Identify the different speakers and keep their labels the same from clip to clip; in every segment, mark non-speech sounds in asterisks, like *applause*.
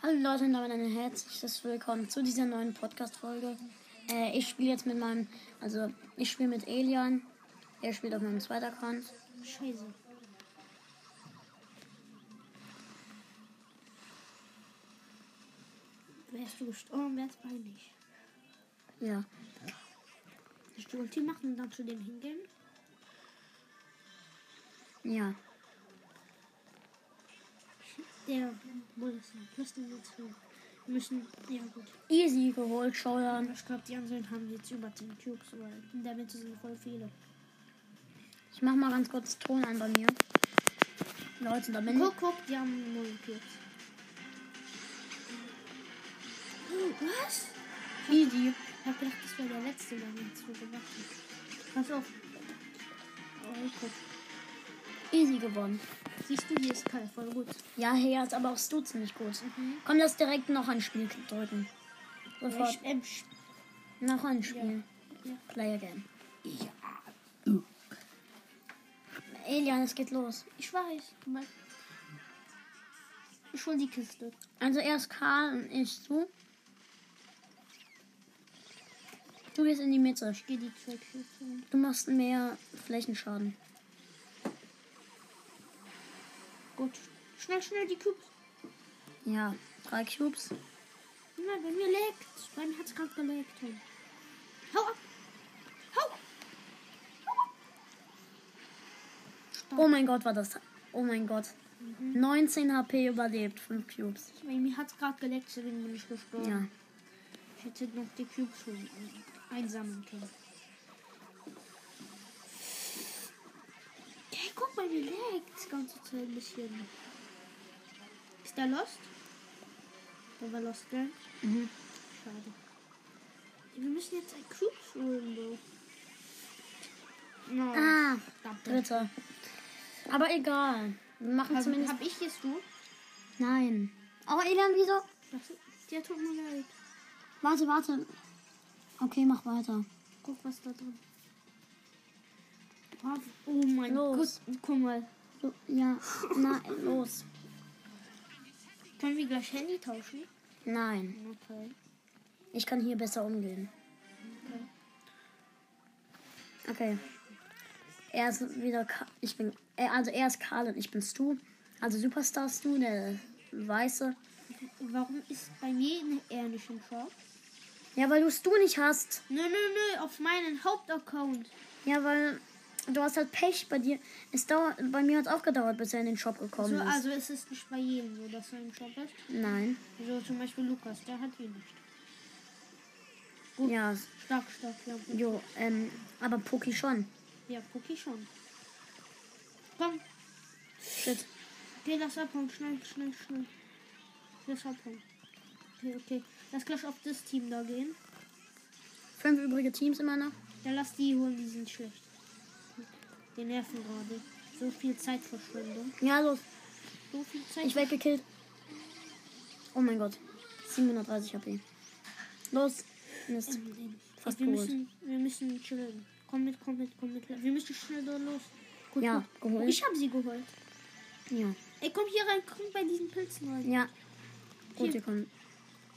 Speaker 1: Hallo Leute und damit ein herzliches Willkommen zu dieser neuen Podcast-Folge. Äh, ich spiele jetzt mit meinem, also ich spiele mit Elian. Er spielt auf meinem zweiten Account.
Speaker 2: Scheiße. Wärst du gestorben, wär's peinlich.
Speaker 1: Ja.
Speaker 2: Willst du Ulti machen und dann zu dem hingehen?
Speaker 1: Ja.
Speaker 2: Der Plus den jetzt. Wir müssen. Ja, gut.
Speaker 1: Easy geholt, Showdown.
Speaker 2: Ich glaube, die anderen haben jetzt über 10 Cubes, weil in der Mitte sind voll viele.
Speaker 1: Ich mach mal ganz kurz Ton an bei mir. Leute, da bin ich.
Speaker 2: Guck, guck, die haben 9 Cubes. Oh, was?
Speaker 1: Easy.
Speaker 2: Ich hab gedacht, das wäre der letzte, der jetzt so gemacht hat. Pass auf. Oh, guck.
Speaker 1: Easy gewonnen.
Speaker 2: Siehst du, hier ist Kai voll gut.
Speaker 1: Ja, hey, jetzt aber auch du ziemlich gut. Komm, lass direkt noch ein Spiel drücken. Sofort.
Speaker 2: Ich, ähm,
Speaker 1: Noch ein Spiel.
Speaker 2: Ja.
Speaker 1: Play again. Ja. Elian, es geht los.
Speaker 2: ich weiß. Ich hol die Kiste.
Speaker 1: Also erst Karl und ich du. Du gehst in die Mitte.
Speaker 2: Ich gehe die holen.
Speaker 1: Du machst mehr Flächenschaden.
Speaker 2: Gut. Schnell, schnell die Cubes.
Speaker 1: Ja, drei Cubes.
Speaker 2: Nein, bei mir leckt. Bei mir hat's gerade geleckt. Hau ab. Hau.
Speaker 1: Oh mein Gott, war das. Oh mein Gott. 19 HP überlebt, 5 Cubes.
Speaker 2: Bei mir hat's gerade geleckt, deswegen bin ich gestorben.
Speaker 1: Ja.
Speaker 2: Ich hätte noch die Cubes einsammeln können. Leckt die ganze Zeit ein bisschen. Ist der Lost? Der war Lost, gell?
Speaker 1: Mhm.
Speaker 2: Schade. Wir müssen jetzt ein Cubes holen, Bro. No.
Speaker 1: Ah, dritter. Aber egal. Wir machen
Speaker 2: Hab,
Speaker 1: zumindest.
Speaker 2: hab ich jetzt du?
Speaker 1: Nein. Oh, Elian, wieso?
Speaker 2: Das, der tut mir leid.
Speaker 1: Warte, warte. Okay, mach weiter.
Speaker 2: Guck, was da drin Wow. Oh mein
Speaker 1: Los.
Speaker 2: Gott. Guck mal.
Speaker 1: So, ja, na, los.
Speaker 2: Können wir gleich Handy tauschen?
Speaker 1: Nein,
Speaker 2: Okay.
Speaker 1: ich kann hier besser umgehen. Okay. Er ist wieder. Ka ich bin. Also er ist Karl und ich bin Stu. Also Superstar Stu, der weiße.
Speaker 2: Warum ist bei mir er nicht im Shop?
Speaker 1: Ja, weil du Stu nicht hast.
Speaker 2: Nö, nö, nö, auf meinen Hauptaccount.
Speaker 1: Ja, weil du hast halt Pech bei dir. Es dauert, bei mir hat es auch gedauert, bis er in den Shop gekommen
Speaker 2: So,
Speaker 1: ist.
Speaker 2: also ist es nicht bei jedem so, dass er im Shop ist.
Speaker 1: Nein.
Speaker 2: So zum Beispiel Lukas, der hat ihn nicht. Gut.
Speaker 1: Ja,
Speaker 2: Stark, stark, ja.
Speaker 1: jo, ähm, aber Poki schon.
Speaker 2: Ja, Poki schon. Komm,
Speaker 1: Shit.
Speaker 2: okay, lass abhauen, schnell, schnell, schnell. Lass abhauen. Okay, okay. Lass gleich auf das Team da gehen.
Speaker 1: Fünf übrige Teams immer noch.
Speaker 2: Ja, lass die holen, die sind schlecht. Die nerven gerade. So viel Zeitverschwendung.
Speaker 1: Ja, los.
Speaker 2: So viel Zeit.
Speaker 1: Ich werde gekillt. Oh mein Gott. 730 HP. Los. Mist.
Speaker 2: Ähm,
Speaker 1: Fast
Speaker 2: wir
Speaker 1: geholt.
Speaker 2: müssen, wir müssen chillen. Komm mit, komm mit, komm mit. Wir müssen schnell da los. Gut,
Speaker 1: Ja,
Speaker 2: gut.
Speaker 1: geholt.
Speaker 2: Ich habe sie geholt.
Speaker 1: Ja.
Speaker 2: Ey, komm hier rein, komm bei diesen Pilzen rein.
Speaker 1: Ja. Gut, wir kommen.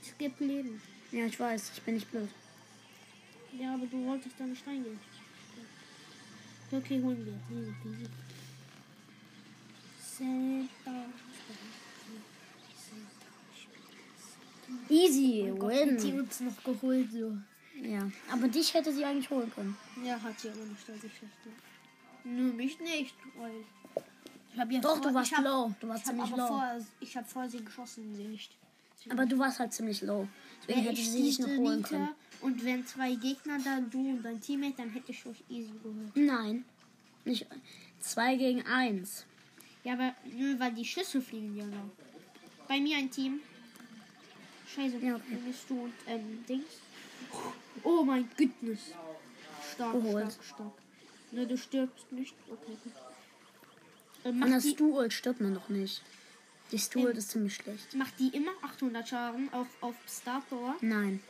Speaker 2: Es gibt Leben.
Speaker 1: Ja, ich weiß. Ich bin nicht blöd.
Speaker 2: Ja, aber du wolltest da nicht reingehen. Okay, holen wir. Easy peasy. Santa.
Speaker 1: Easy.
Speaker 2: Oh Gott, hat die
Speaker 1: Win.
Speaker 2: uns noch geholt, so.
Speaker 1: Ja. Aber dich hätte sie eigentlich holen können.
Speaker 2: Ja, hat sie aber nicht, als ich schlecht. Nö, mich nicht, weil ich hab ja
Speaker 1: Doch,
Speaker 2: vor,
Speaker 1: du warst
Speaker 2: hab,
Speaker 1: low. Du warst ziemlich low.
Speaker 2: vor, ich hab vor sie geschossen, sie nicht.
Speaker 1: Aber du warst halt ziemlich low. Deswegen
Speaker 2: Wäre
Speaker 1: hätte sie dich noch holen können.
Speaker 2: Und wenn zwei Gegner da, du und dein Teammate, dann hätte ich euch easy geholt.
Speaker 1: Nein. Nicht. Zwei gegen eins.
Speaker 2: Ja, aber nö, weil die Schüsse fliegen ja noch. Bei mir ein Team. Scheiße,
Speaker 1: Ja, okay.
Speaker 2: bist du und ähm, Dings. Oh mein Goodness. Stark,
Speaker 1: Geholt.
Speaker 2: stark, stark. Ne, du stirbst nicht. Okay, gut.
Speaker 1: An der
Speaker 2: die,
Speaker 1: Stuart stirbt man doch nicht. Die Stuart
Speaker 2: Ähm.
Speaker 1: ist ziemlich schlecht.
Speaker 2: macht die immer 800 Schaden auf, auf Star Power?
Speaker 1: Nein.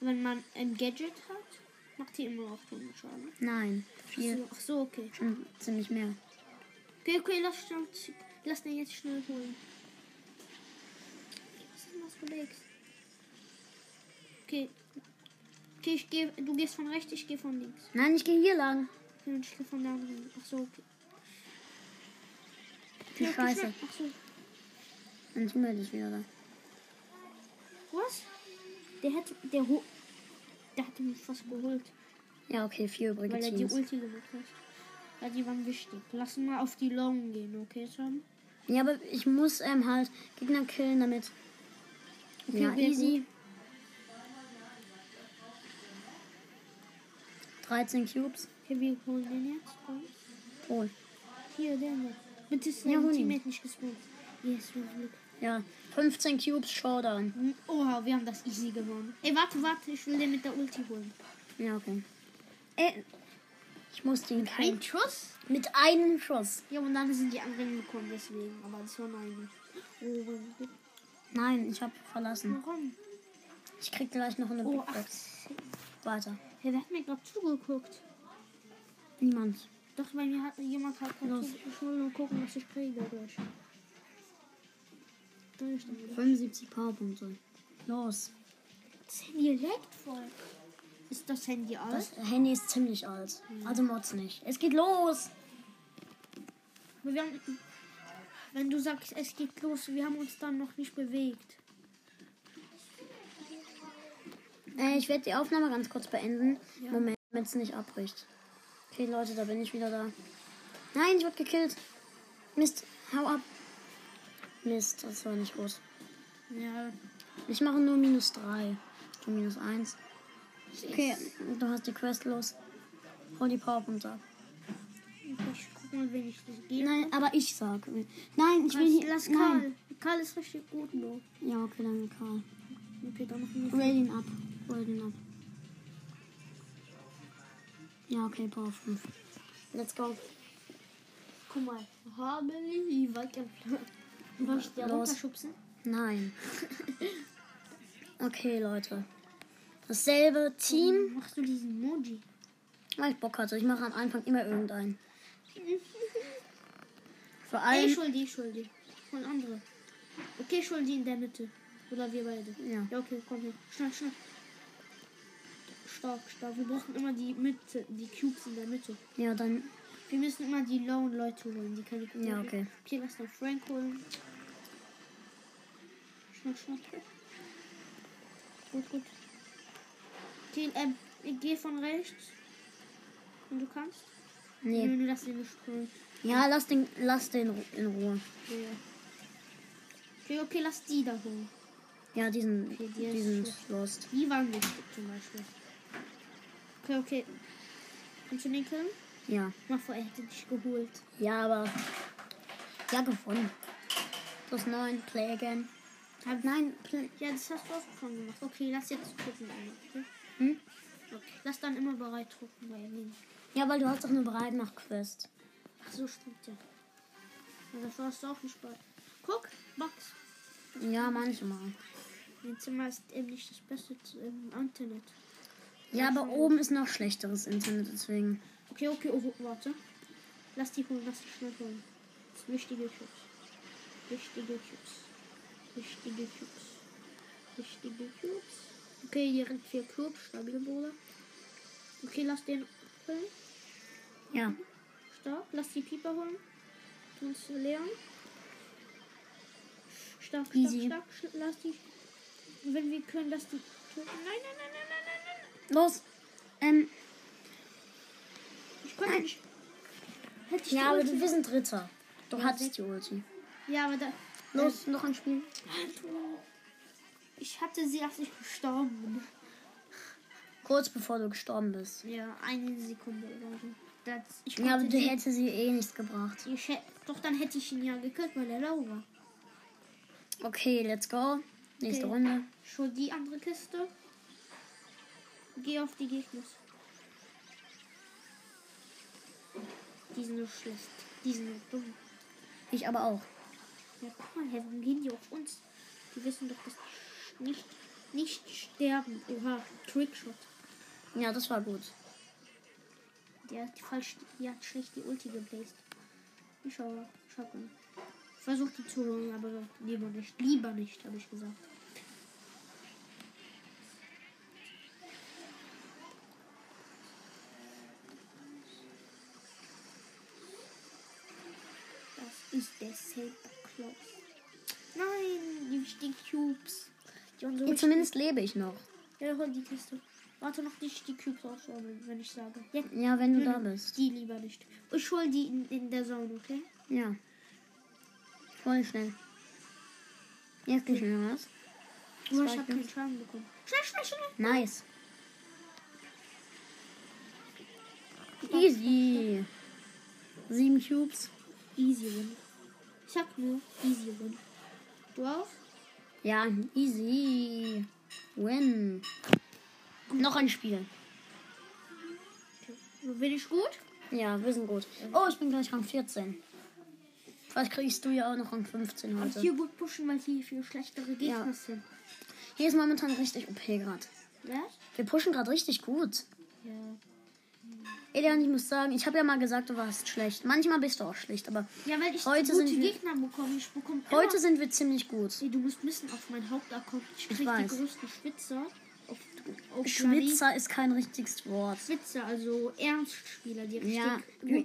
Speaker 2: Wenn man ein Gadget hat, macht die immer 800 Schaden.
Speaker 1: Nein.
Speaker 2: Ach
Speaker 1: Viel.
Speaker 2: so, ach so, okay.
Speaker 1: Schon ziemlich mehr.
Speaker 2: Okay, okay, lass, lass den jetzt schnell holen. unterwegs. Okay. Okay, ich gehe. Du gehst von rechts, ich gehe von links.
Speaker 1: Nein, ich gehe hier lang.
Speaker 2: Okay, und ich gehe von der anderen. Ach so, okay.
Speaker 1: Die
Speaker 2: Okay,
Speaker 1: Scheiße.
Speaker 2: Ach so.
Speaker 1: Dann sind wir das wieder da.
Speaker 2: Was? Der hätte. Der, ho der hatte mich fast geholt.
Speaker 1: Ja, okay, vier übrige
Speaker 2: Weil er die. Ulti gemacht hat. Ja, die waren wichtig. Lass mal auf die Long gehen, okay, Sam?
Speaker 1: Ja, aber ich muss ähm, halt Gegner killen, damit.
Speaker 2: Okay,
Speaker 1: ja, easy. 13 Cubes.
Speaker 2: Okay, wir holen den jetzt.
Speaker 1: Hol.
Speaker 2: Hier, der. Bitte ist
Speaker 1: Ja, hol ihn.
Speaker 2: Teammate nicht gespawnt. Yes, wir Glück.
Speaker 1: Ja, 15 Cubes Showdown.
Speaker 2: Oha, wir haben das easy gewonnen. Ey, warte, warte, ich will den mit der Ulti holen.
Speaker 1: Ja, okay. Äh, ich muss den killen.
Speaker 2: Ein Schuss?
Speaker 1: Mit einem Schuss.
Speaker 2: Ja, und dann sind die anderen gekommen, deswegen. Aber das war meine. Oh.
Speaker 1: Nein, ich habe verlassen.
Speaker 2: warum?
Speaker 1: Ich krieg gleich noch eine
Speaker 2: Oh,
Speaker 1: Big. Box. Weiter.
Speaker 2: Hey, wer hat mir gerade zugeguckt?
Speaker 1: Niemand.
Speaker 2: Doch, bei mir hat jemand halt gerade zugeguckt. Ich will nur gucken, was ich kriege dadurch.
Speaker 1: 75 Powerpunkte. Los.
Speaker 2: Das Handy leckt voll. Ist das Handy alt?
Speaker 1: Das Handy ist ziemlich alt. Also Mods nicht. Es geht los.
Speaker 2: Wir haben, wenn du sagst, es geht los, wir haben uns dann noch nicht bewegt.
Speaker 1: Äh, ich werde die Aufnahme ganz kurz beenden.
Speaker 2: Ja.
Speaker 1: Moment, damit es nicht abbricht. Okay, Leute, da bin ich wieder da. Nein, ich wurde gekillt. Mist, hau ab. Mist, das war nicht gut.
Speaker 2: Ja.
Speaker 1: Ich mache nur minus 3. Du minus 1. Okay, du hast die Quest los. Hol die Powerpunkte ab.
Speaker 2: Ich guck mal, wenn ich das gehe.
Speaker 1: Nein, aber ich sag. Nein, ich will hier.
Speaker 2: lass
Speaker 1: Nein.
Speaker 2: Karl. Karl ist richtig gut, no.
Speaker 1: Ja, okay, dann Karl.
Speaker 2: Okay, dann machen wir.
Speaker 1: Roll ihn ab. Roll ihn ab. Ja, okay, Power 5. Let's go.
Speaker 2: Guck mal. Habe ich weiter. Soll ich dir runterschubsen?
Speaker 1: Nein. *laughs* Okay, Leute. Dasselbe Team,
Speaker 2: Machst du diesen Moji?
Speaker 1: weil ich Bock hatte. Ich mache am Anfang immer irgendeinen. *laughs* Vor
Speaker 2: Ey,
Speaker 1: allem.
Speaker 2: Schuldi, Schuldi. Von andere. Okay, Schuldi in der Mitte. Oder wir beide.
Speaker 1: Ja.
Speaker 2: Ja, okay, komm her. Schnell, schnell. Stark, stark. Wir brauchen immer die Mitte, die Cubes in der Mitte.
Speaker 1: Ja, dann.
Speaker 2: Wir müssen immer die lauen Leute holen, die keine Cubes
Speaker 1: Ja, okay.
Speaker 2: Okay, lass dann Frank holen. Schnell, schnell. Gut, gut. Okay, ähm, ich gehe von rechts. Wenn du kannst.
Speaker 1: Nee.
Speaker 2: Nö, lass den nicht holen.
Speaker 1: Ja, lass den, lass den in Ruhe.
Speaker 2: Ja. Okay, okay, lass die da holen.
Speaker 1: Ja, diesen,
Speaker 2: Okay, die
Speaker 1: diesen. Lost.
Speaker 2: Die waren wichtig zum Beispiel. Okay, okay. Kannst du den killen?
Speaker 1: Ja.
Speaker 2: Mach hätte dich geholt.
Speaker 1: Ja, aber. Ja, gewonnen. Plus 9, Play again.
Speaker 2: Hab-
Speaker 1: Nein, Play.
Speaker 2: Ja, das hast du auch schon gemacht. Okay, lass jetzt gucken. Okay?
Speaker 1: Hm?
Speaker 2: okay. Lass dann immer bereit drucken bei ihm.
Speaker 1: Ja, weil du hast doch eine Breitmacht-Quest.
Speaker 2: Ach so, stimmt ja. ja das warst du auch nicht bei. Guck, Max.
Speaker 1: Ja, manchmal.
Speaker 2: Mein Zimmer ist eben nicht das Beste im Internet.
Speaker 1: Ja, aber oben ist noch schlechteres Internet, deswegen.
Speaker 2: Okay, okay, oh, warte. Lass die holen, lass die schnell holen. Wichtige Cubes. Wichtige Cubes. Wichtige Cubes. Wichtige Cubes. Okay, direkt vier Cubes. Stabil, Bruder. Okay, lass den holen.
Speaker 1: Ja.
Speaker 2: Stark. Lass die Pieper holen. Uns Leon. Stark, stark,
Speaker 1: Easy.
Speaker 2: stark. Lass die. Wenn wir können, lass die. Nein, nein, nein, nein, nein, nein, nein.
Speaker 1: Los. Ähm,
Speaker 2: Hätte ich
Speaker 1: ja,
Speaker 2: die
Speaker 1: aber du, wir sind Dritter. Du
Speaker 2: Ja,
Speaker 1: hattest die Ulti.
Speaker 2: Ja, aber da.
Speaker 1: Los, noch ein Spiel.
Speaker 2: Ich hatte sie, als ich gestorben bin.
Speaker 1: Kurz bevor du gestorben bist.
Speaker 2: Ja, eine Sekunde oder so. Das, ich
Speaker 1: Ja, aber du
Speaker 2: sie-
Speaker 1: hättest sie eh nichts gebracht.
Speaker 2: ich, hä- Doch, dann hätte ich ihn ja gekillt, weil er lau war.
Speaker 1: Okay, let's go. Nächste
Speaker 2: Okay.
Speaker 1: Runde.
Speaker 2: Schon die andere Kiste. Geh auf die Gegner. Die sind so schlecht. Die sind so dumm.
Speaker 1: Ich aber auch.
Speaker 2: Ja, guck mal, hey, warum gehen die auf uns? Die wissen doch, dass die nicht, nicht sterben. Oha, Trickshot.
Speaker 1: Ja, das war gut.
Speaker 2: Der hat die falsch, die hat schlecht die Ulti gebläst. Ich schaue, schau mal. Versuch die zu holen, aber lieber nicht. Lieber nicht, habe ich gesagt. Der Santa Claus. Nein, die wichtigen Cubes. Die
Speaker 1: Ja,
Speaker 2: wichtigen-
Speaker 1: zumindest lebe ich noch.
Speaker 2: Ja, hol die Kiste. Warte noch nicht die Cubes aussammeln, wenn ich sage. Jetzt
Speaker 1: Ja, wenn du da bist.
Speaker 2: die lieber nicht. Ich hol die in, in der Zone, okay?
Speaker 1: Ja. Voll schnell. Jetzt geht schnell was.
Speaker 2: Ich hab keinen Schaden bekommen. Schnell, schnell, schnell.
Speaker 1: Nice. Easy. Sieben Cubes.
Speaker 2: Easy win. Ich sag nur easy win. Du auch?
Speaker 1: Ja, easy. Win. Noch ein Spiel.
Speaker 2: Bin ich gut?
Speaker 1: Ja, wir sind gut. Oh, ich bin gleich Rang 14. Vielleicht kriegst du ja auch noch Rang 15
Speaker 2: Und
Speaker 1: heute.
Speaker 2: hier gut pushen, weil hier viel schlechtere Gegner
Speaker 1: Ja.
Speaker 2: sind.
Speaker 1: Hier ist momentan richtig OP gerade.
Speaker 2: Was?
Speaker 1: Wir pushen gerade richtig gut.
Speaker 2: Ja.
Speaker 1: Elian, ich muss sagen, ich habe ja mal gesagt, du warst schlecht. Manchmal bist du auch schlecht, aber
Speaker 2: Ja, weil ich
Speaker 1: Heute sind wir-
Speaker 2: Gegner bekomme. Ich bekomme
Speaker 1: heute sind wir ziemlich gut.
Speaker 2: Ey, du musst wissen, auf meinen Hauptaccount, ich krieg die
Speaker 1: weiß.
Speaker 2: größten Schwitzer. Auf, auf
Speaker 1: Schwitzer ist kein richtiges Wort.
Speaker 2: Schwitzer, also Ernstspieler, die
Speaker 1: Ja,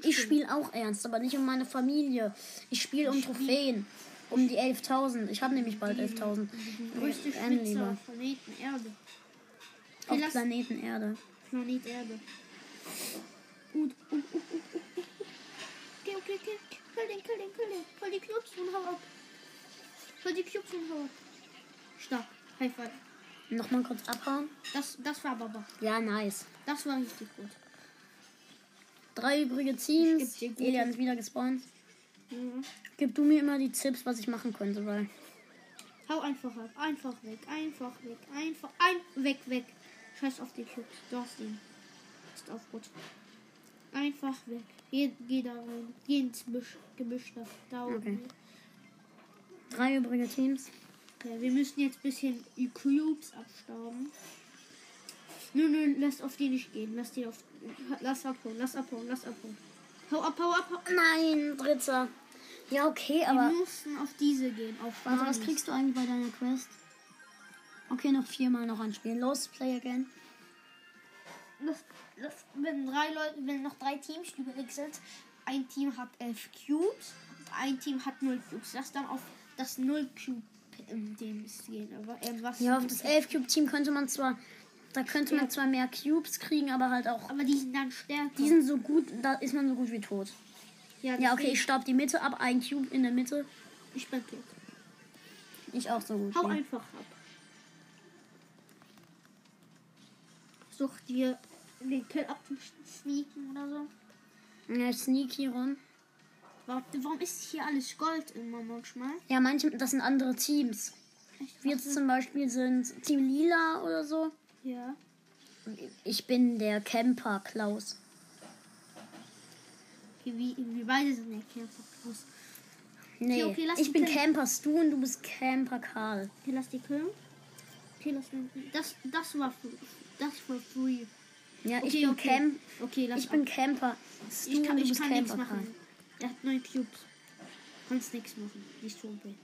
Speaker 1: ich spiele auch ernst, aber nicht um meine Familie. Ich spiele um Trophäen. Um die 11.000. Ich habe nämlich bald 11.000.
Speaker 2: Die größte
Speaker 1: Ich
Speaker 2: Schwitzer
Speaker 1: lieber.
Speaker 2: auf Planeten Erde.
Speaker 1: Auf Planeten Erde.
Speaker 2: Planet Erde. Gut. Uh, uh, uh. Okay, okay, okay. Kill den, kill den, kill den. Kill die Cubes und hau ab. Kill die Cubes und hau ab. Stark. High five.
Speaker 1: Nochmal kurz abhauen.
Speaker 2: Das, das war Baba.
Speaker 1: Ja, nice.
Speaker 2: Das war richtig gut.
Speaker 1: Drei übrige Teams. Elian ist wieder gespawnt.
Speaker 2: Mhm.
Speaker 1: Gib du mir immer die Tipps, was ich machen könnte, weil.
Speaker 2: Hau einfach ab. Einfach weg. Einfach weg. Einfach. Ein. Weg, weg. Scheiß auf die Cubes. Du hast ihn. Ist auch gut. Einfach weg. Geh, geh da rein. Geh ins Büsch, Gebüsch da. Da oben.
Speaker 1: Okay. Drei übrige Teams.
Speaker 2: Okay, wir müssen jetzt ein bisschen Cubes abstauben. Nö, nö, lass auf die nicht gehen. Lass die auf. Lass abhauen, lass abhauen, lass abhauen. Hau ab, hau ab, hau ab.
Speaker 1: Nein, dritter. Ja, okay, aber.
Speaker 2: Wir müssen auf diese gehen. Auf
Speaker 1: Warte, was kriegst du eigentlich bei deiner Quest? Okay, noch viermal noch ein Spiel. Los, play again.
Speaker 2: Das, das, wenn drei Leute, wenn noch drei Teams übrig sind, ein Team hat elf Cubes und ein Team hat null Cubes. Lass dann auf das null Cube in dem gehen. Aber äh, was?
Speaker 1: Ja, auf das 11 Cube Team könnte man zwar. Da könnte man zwar mehr Cubes kriegen, aber halt auch.
Speaker 2: Aber die sind dann stärker.
Speaker 1: Die sind so gut, da ist man so gut wie tot.
Speaker 2: ja,
Speaker 1: Ja, okay, ich staub die Mitte ab, ein Cube in der Mitte.
Speaker 2: ich bin tot.
Speaker 1: Ich auch so gut.
Speaker 2: Hau
Speaker 1: wie.
Speaker 2: einfach ab. Such dir den Kill abzusneaken oder so.
Speaker 1: Ja, sneaky rum.
Speaker 2: Warum, warum ist hier alles Gold immer manchmal?
Speaker 1: Ja, manche, das sind andere Teams. Wir jetzt zum Beispiel sind Team Lila oder so.
Speaker 2: Ja.
Speaker 1: Ich bin der Camper Klaus.
Speaker 2: Okay, wie, wie beide sind der Kämpfer. Krass.
Speaker 1: Nee,
Speaker 2: Okay, okay,
Speaker 1: ich bin
Speaker 2: killen.
Speaker 1: Camper Stu und du bist Camper Karl.
Speaker 2: Okay, lass die killen. Okay, lass die. Das, das war. Das war free.
Speaker 1: Ja, ich
Speaker 2: Okay,
Speaker 1: bin
Speaker 2: okay.
Speaker 1: Camp.
Speaker 2: Okay, lass
Speaker 1: Ich bin Camper. Stu
Speaker 2: Ich kann,
Speaker 1: du
Speaker 2: ich kann nichts machen. Er hat neun Cubes. Kannst nichts machen. Nicht so okay.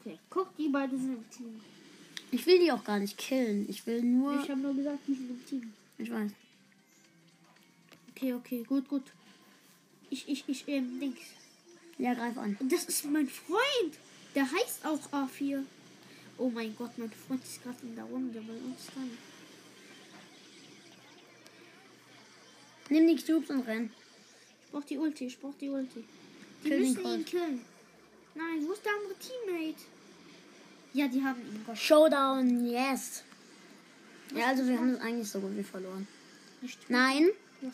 Speaker 2: Okay, guck, die beiden sind im Team.
Speaker 1: Ich will die auch gar nicht killen. Ich will nur.
Speaker 2: Ich habe nur gesagt, die sind im Team.
Speaker 1: Ich weiß.
Speaker 2: Okay, okay, gut, gut. Ich, ich, ich, ähm, Dings.
Speaker 1: Ja, greif an.
Speaker 2: Das ist mein Freund. Der heißt auch A4. Oh mein Gott, mein Freund ist gerade in der Runde bei uns dran.
Speaker 1: Nimm die Cubes und renn.
Speaker 2: Ich brauch die Ulti, ich brauch die Ulti. Die
Speaker 1: Kill
Speaker 2: müssen ihn killen. Nein, wo ist der andere Teammate? Ja, die haben ihn. Gott.
Speaker 1: Showdown, yes. Ja, also wir haben es eigentlich so gut wie verloren.
Speaker 2: Nicht.
Speaker 1: Nein,
Speaker 2: Was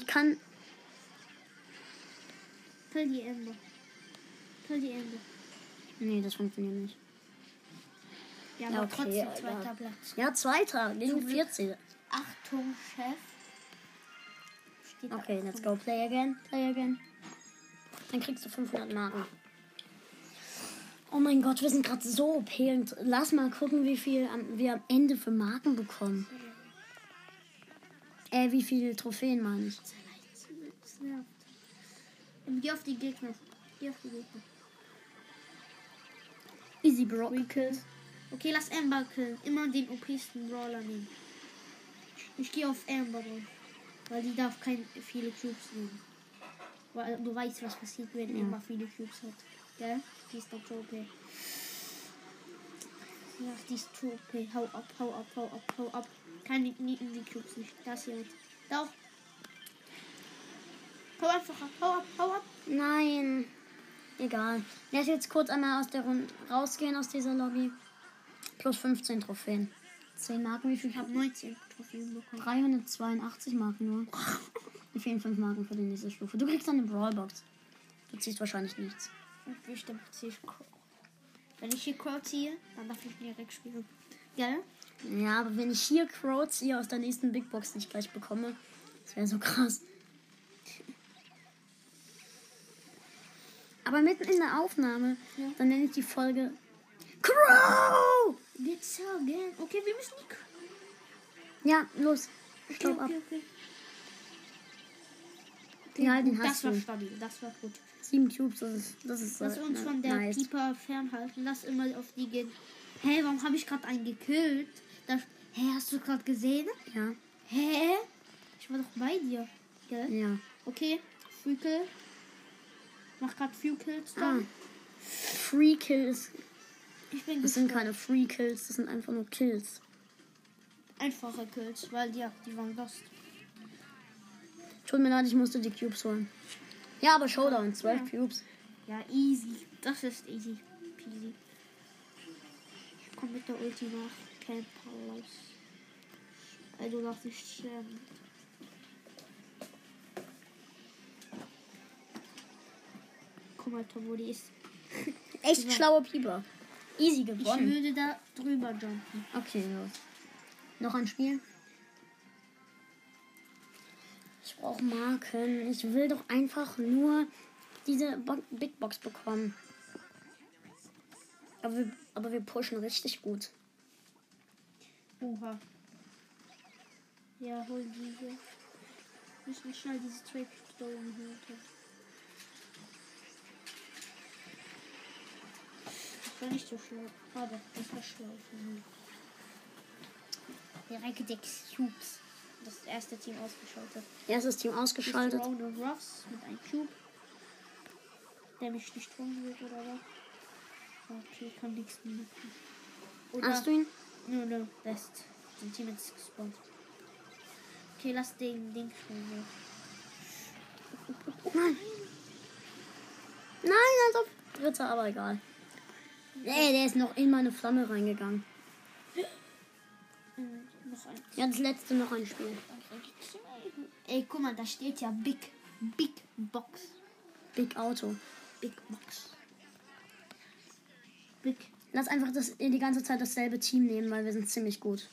Speaker 1: ich kann.
Speaker 2: Kill die Ende. Kill die Ende.
Speaker 1: Nee, das funktioniert nicht.
Speaker 2: Ja, aber
Speaker 1: okay,
Speaker 2: trotzdem zweiter Platz.
Speaker 1: Ja, zweiter, gegen
Speaker 2: Zum Glück.
Speaker 1: 14.
Speaker 2: Achtung, Chef. Steht
Speaker 1: Okay, let's go. Play again. Play again. Dann kriegst du 500 Marken. Oh mein Gott, wir sind gerade so OP. Und lass mal gucken, wie viel wir am Ende für Marken bekommen. Äh, wie viele Trophäen meine ich?
Speaker 2: Geh auf die Gegner. Geh auf die Gegner.
Speaker 1: Easy Bro. Kills.
Speaker 2: Okay, lass Amber killen. Immer den OP-sten Brawler nehmen. Ich gehe auf Amber drauf. Weil die darf keine viele Cubes nehmen. Weil du weißt, was passiert, wenn
Speaker 1: Ja.
Speaker 2: Emma viele Cubes hat. Gell? Die ist so OP. Ja, die ist OP. Hau ab, hau ab, hau ab, hau ab. Keine nieten die Cubes nicht. Das hier. Doch. Hau einfach ab, hau ab, hau ab.
Speaker 1: Nein. Egal. Lass jetzt kurz einmal aus der Runde rausgehen aus dieser Lobby. Plus 15 Trophäen. 10 Marken, wie viel?
Speaker 2: Ich habe 19 Trophäen bekommen.
Speaker 1: 382 Marken nur. *laughs* Mir fehlen 5 Marken für die nächste Stufe. Du kriegst dann eine Brawlbox. Du ziehst wahrscheinlich nichts.
Speaker 2: Bestimmt ziehe ich Crow. Wenn ich hier Crow ziehe, dann darf ich direkt spielen. Gell?
Speaker 1: Ja, aber wenn ich hier Crow ziehe aus der nächsten Big Box, ich gleich bekomme, das wäre so krass. Aber mitten in der Aufnahme,
Speaker 2: Ja.
Speaker 1: dann nenne ich die Folge Crow!
Speaker 2: Jetzt again. Okay, wir müssen die.
Speaker 1: Ja, los.
Speaker 2: Okay, okay, okay.
Speaker 1: Ja, den
Speaker 2: das
Speaker 1: hast
Speaker 2: war
Speaker 1: du.
Speaker 2: stabil, das war gut.
Speaker 1: Sieben Cubes, das ist, das ist
Speaker 2: Lass
Speaker 1: äh,
Speaker 2: uns
Speaker 1: na-
Speaker 2: von der
Speaker 1: nice.
Speaker 2: Pieper fernhalten. Lass immer auf die gehen. Hä, warum habe ich gerade einen gekillt? Das, hä, hast du gerade gesehen?
Speaker 1: Ja,
Speaker 2: Hä? Ich war doch bei dir. Gell?
Speaker 1: ja.
Speaker 2: Okay, Free Kill. Mach gerade Few Kills
Speaker 1: Ah. Free Kills.
Speaker 2: Ich bin
Speaker 1: Das sind keine Free Kills, das sind einfach nur Kills.
Speaker 2: Einfache Kills, weil ja, die waren lost.
Speaker 1: Tut mir leid, ich musste die Cubes holen. Ja, aber Showdown, 12
Speaker 2: Ja.
Speaker 1: Cubes.
Speaker 2: Ja, easy. Das ist easy. Peasy. Ich komm mit der Ulti nach Camp raus. Ey, du darfst nicht sterben. Guck mal, Tom, wo die ist.
Speaker 1: Echt schlauer Pieper. Easy
Speaker 2: Ich
Speaker 1: gewonnen.
Speaker 2: würde da drüber jumpen.
Speaker 1: Okay, los. Noch ein Spiel. Ich brauche Marken. Ich will doch einfach nur diese Bo Big Box bekommen. Aber wir, aber wir pushen richtig gut.
Speaker 2: Oha. Ja, hol diese. Müssen schnell diese Trade Stone holen. Das war nicht so schlau. Aber das war schlau von mir. Direkt sechs Cubes. Das erste Team ausgeschaltet.
Speaker 1: Erstes Team ausgeschaltet.
Speaker 2: Round Ruffs mit einem Cube. Der mich nicht wird oder was? Okay, kann nichts mehr machen. Oder
Speaker 1: Hast du ihn?
Speaker 2: No, no, best. Ein Team ist gespawnt. Okay, lass den Ding spielen.
Speaker 1: Nein. Nein, als ob Dritter, aber egal. Ey, der ist noch in meine Flamme reingegangen.
Speaker 2: Noch.
Speaker 1: Ja, das letzte noch ein Spiel.
Speaker 2: Ey, guck mal, da steht ja Big, Big Box.
Speaker 1: Big Auto.
Speaker 2: Big Box. Big.
Speaker 1: Lass einfach das, die ganze Zeit dasselbe Team nehmen, weil wir sind ziemlich gut.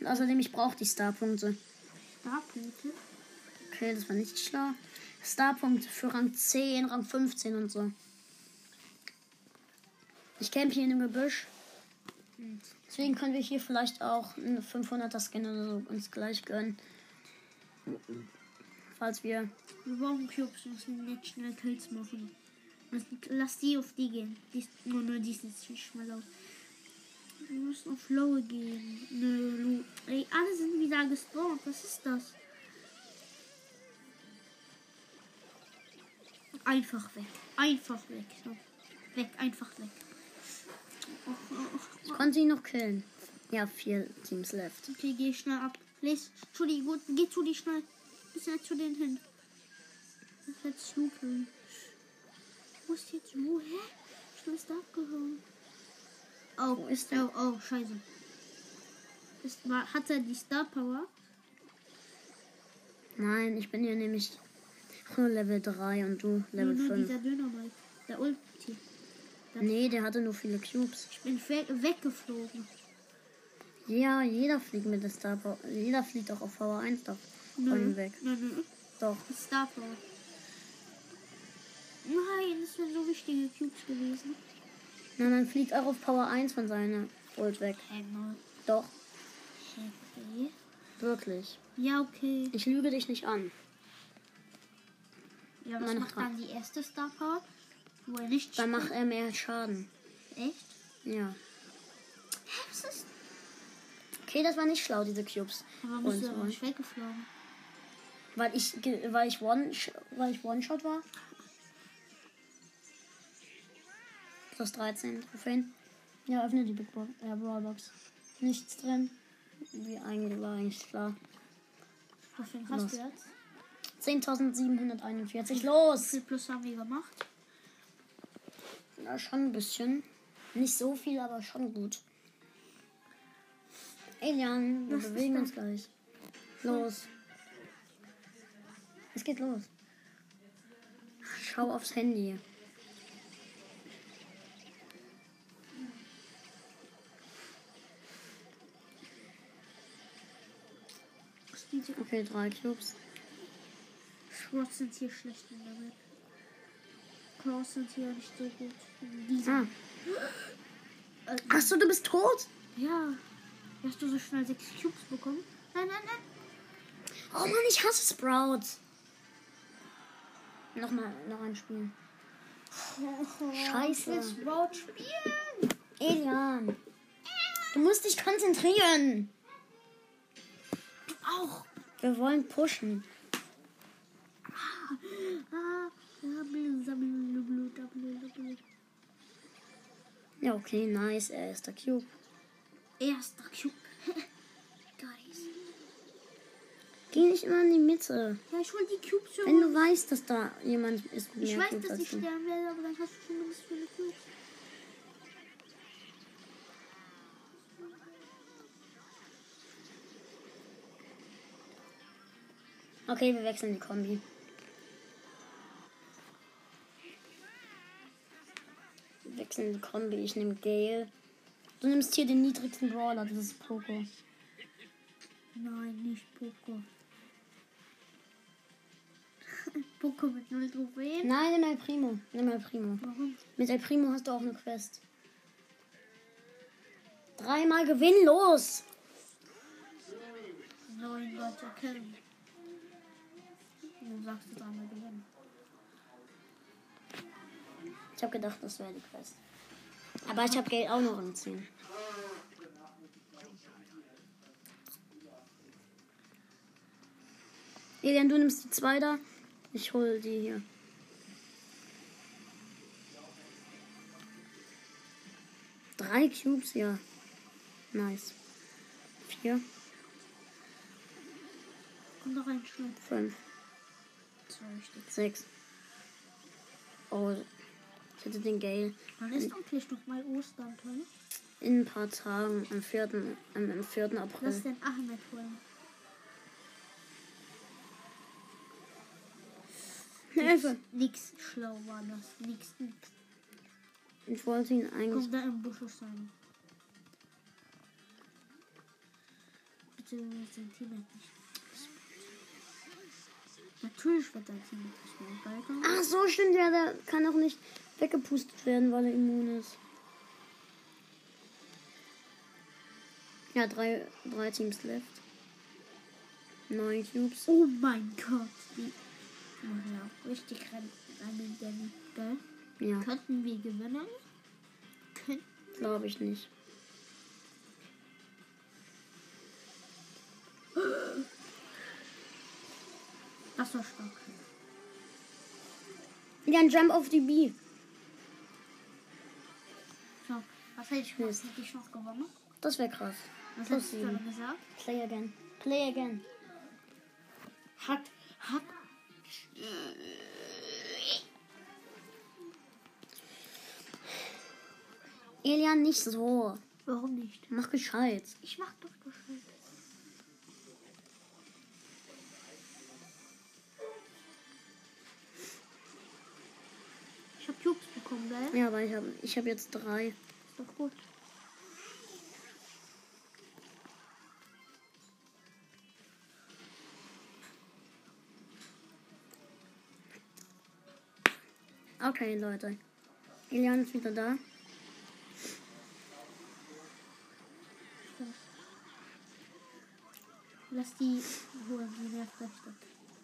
Speaker 1: Und außerdem, ich brauche die Starpunkte.
Speaker 2: Starpunkte.
Speaker 1: Okay, das war nicht schlau. Starpunkte für Rang 10, Rang 15 und so. Ich camp hier in dem Gebüsch. Deswegen können wir hier vielleicht auch einen 500er Skin oder so uns gleich gönnen. Falls wir.
Speaker 2: Wir brauchen Cubes, wir müssen jetzt schnell Kills machen. Lass, die auf die gehen. Die ist, nur, nur die nicht mal laut. Wir müssen auf Lowe gehen. Nö. Ey, alle sind wieder gespawnt. Was ist das? Einfach weg. Einfach weg. So. Weg, einfach weg.
Speaker 1: Ich konnte ihn noch killen. Ja, vier Teams left.
Speaker 2: Okay, geh schnell ab. Les, zu die, gut, geh zu die schnell. Bisschen zu denen hin. Das ist jetzt Snoopy. Wo ist jetzt, wo, hä? Schnell ist abgehauen. Oh,
Speaker 1: Wo ist der?
Speaker 2: Oh, oh, scheiße. Ist, war, hat er die Star Power?
Speaker 1: Nein, ich bin hier nämlich nur Level 3 und du Level
Speaker 2: nur, nur
Speaker 1: 5.
Speaker 2: dieser Dönermike. Der Ulti.
Speaker 1: Nee, der hatte nur viele Cubes.
Speaker 2: Ich bin we weggeflogen.
Speaker 1: Ja, jeder fliegt mit der Star Power. Jeder fliegt auch auf V1 doch von ihm weg.
Speaker 2: Nö, nö.
Speaker 1: Doch.
Speaker 2: Star Power. Nein, das wären so wichtige Cubes gewesen.
Speaker 1: Na, man fliegt auch auf Power 1 von seiner Ult weg.
Speaker 2: No.
Speaker 1: Doch,
Speaker 2: Okay.
Speaker 1: wirklich.
Speaker 2: Ja, okay.
Speaker 1: Ich lüge dich nicht an.
Speaker 2: Ja, was
Speaker 1: Meine
Speaker 2: macht
Speaker 1: Frau.
Speaker 2: dann die erste Star Power? Wo er nicht
Speaker 1: Dann macht er mehr Schaden.
Speaker 2: Echt?
Speaker 1: Ja.
Speaker 2: Was ist?
Speaker 1: Okay, das war nicht schlau, diese Cubes.
Speaker 2: Aber bist du aber nicht weggeflogen.
Speaker 1: Weil ich, weil ich One, weil ich One-Shot war. Plus 13 Trophäen. Ja, öffne die Big Box, äh, Brawl Box. Nichts drin. Wie eigentlich war eigentlich klar.
Speaker 2: wie viel hast
Speaker 1: Los.
Speaker 2: du jetzt?
Speaker 1: 10.741.
Speaker 2: Wie
Speaker 1: Los!
Speaker 2: viel Plus haben wir gemacht?
Speaker 1: Ja, schon ein bisschen. Nicht so viel, aber schon gut. Elian, wir
Speaker 2: Was ist
Speaker 1: bewegen uns gleich. Los. Es geht los. Schau aufs Handy. Okay, drei Cubes.
Speaker 2: Schwarz sind hier schlecht in der Map. Klaus sind hier nicht so gut. Diese.
Speaker 1: Ah.
Speaker 2: Äh,
Speaker 1: Achso, du bist tot?
Speaker 2: ja. Hast du so schnell sechs Cubes bekommen? Nein, nein, nein.
Speaker 1: Oh Mann, ich hasse Sprout. Nochmal, noch ein Spiel. Scheiße.
Speaker 2: Ich will Sprout spielen.
Speaker 1: Elian. Du musst dich konzentrieren.
Speaker 2: Du auch.
Speaker 1: Wir wollen pushen.
Speaker 2: Ah, sammel,
Speaker 1: Ja, okay, nice. Er ist der Cube.
Speaker 2: Erster Cube. *laughs* Guys.
Speaker 1: Geh nicht immer in die Mitte.
Speaker 2: Ja, ich hol die Cubes für
Speaker 1: Wenn du weißt, dass da jemand ist
Speaker 2: Ich weiß,
Speaker 1: Cubes
Speaker 2: dass ich sterben werde, aber dann hast du zumindest viele Cubes.
Speaker 1: Okay, wir wechseln die Kombi. Die Kombi. Ich nehme Gale. Du nimmst hier den niedrigsten Brawler. Das ist Poco.
Speaker 2: Nein, nicht Poco. *laughs* Poco mit null Trophäen.
Speaker 1: Nein, nimm El Primo. Nimm El Primo.
Speaker 2: Warum?
Speaker 1: Mit El Primo hast du auch eine Quest. Dreimal Gewinn los.
Speaker 2: Neun Leute killen. Du sagst es einmal gewinnen.
Speaker 1: Ich habe gedacht, das wäre die Quest. Aber ich habe Geld auch noch im 10. Elian, du nimmst die zwei da. Ich hole die hier. Drei Cubes, ja. Nice. Vier,
Speaker 2: Komm noch ein Schluck.
Speaker 1: fünf, sechs. Oh, ich hatte den Gale.
Speaker 2: Wann ist eigentlich noch mal Ostern, toll?
Speaker 1: In ein paar Tagen, am 4. Am, am 4.
Speaker 2: Lass
Speaker 1: April.
Speaker 2: den Ahmed holen.
Speaker 1: Hilfe!
Speaker 2: Nix schlau war das. Nix, nix.
Speaker 1: Ich wollte ihn eigentlich.
Speaker 2: Komm da im Busch sein. Bitte sein Teammate nicht. Natürlich wird dein Teammate nicht mehr.
Speaker 1: Ach so, stimmt ja, der kann auch nicht weggepustet werden, weil er immun ist. Ja, drei, drei Teams left. Neun Cubes.
Speaker 2: Oh mein Gott. Die machen ja richtig rennen.
Speaker 1: Ja,
Speaker 2: Könnten wir gewinnen? Könnten.
Speaker 1: glaube ich nicht.
Speaker 2: Das war stark.
Speaker 1: Ja, ein Jump auf die B.
Speaker 2: was hätte ich?
Speaker 1: Mist.
Speaker 2: Hätte ich noch gewonnen?
Speaker 1: Das wäre krass.
Speaker 2: Was
Speaker 1: Plus
Speaker 2: hast du gerade gesagt?
Speaker 1: Play again. Play again.
Speaker 2: Hat, hat.
Speaker 1: Elian, nicht so.
Speaker 2: Warum nicht?
Speaker 1: Mach gescheit.
Speaker 2: Ich mach doch Bescheid. Ich hab Cubes bekommen, gell?
Speaker 1: Ja, aber ich habe ich hab jetzt drei.
Speaker 2: Doch gut.
Speaker 1: Okay, Leute. Elian ist wieder da.
Speaker 2: Lass die holen, die nervt richtig.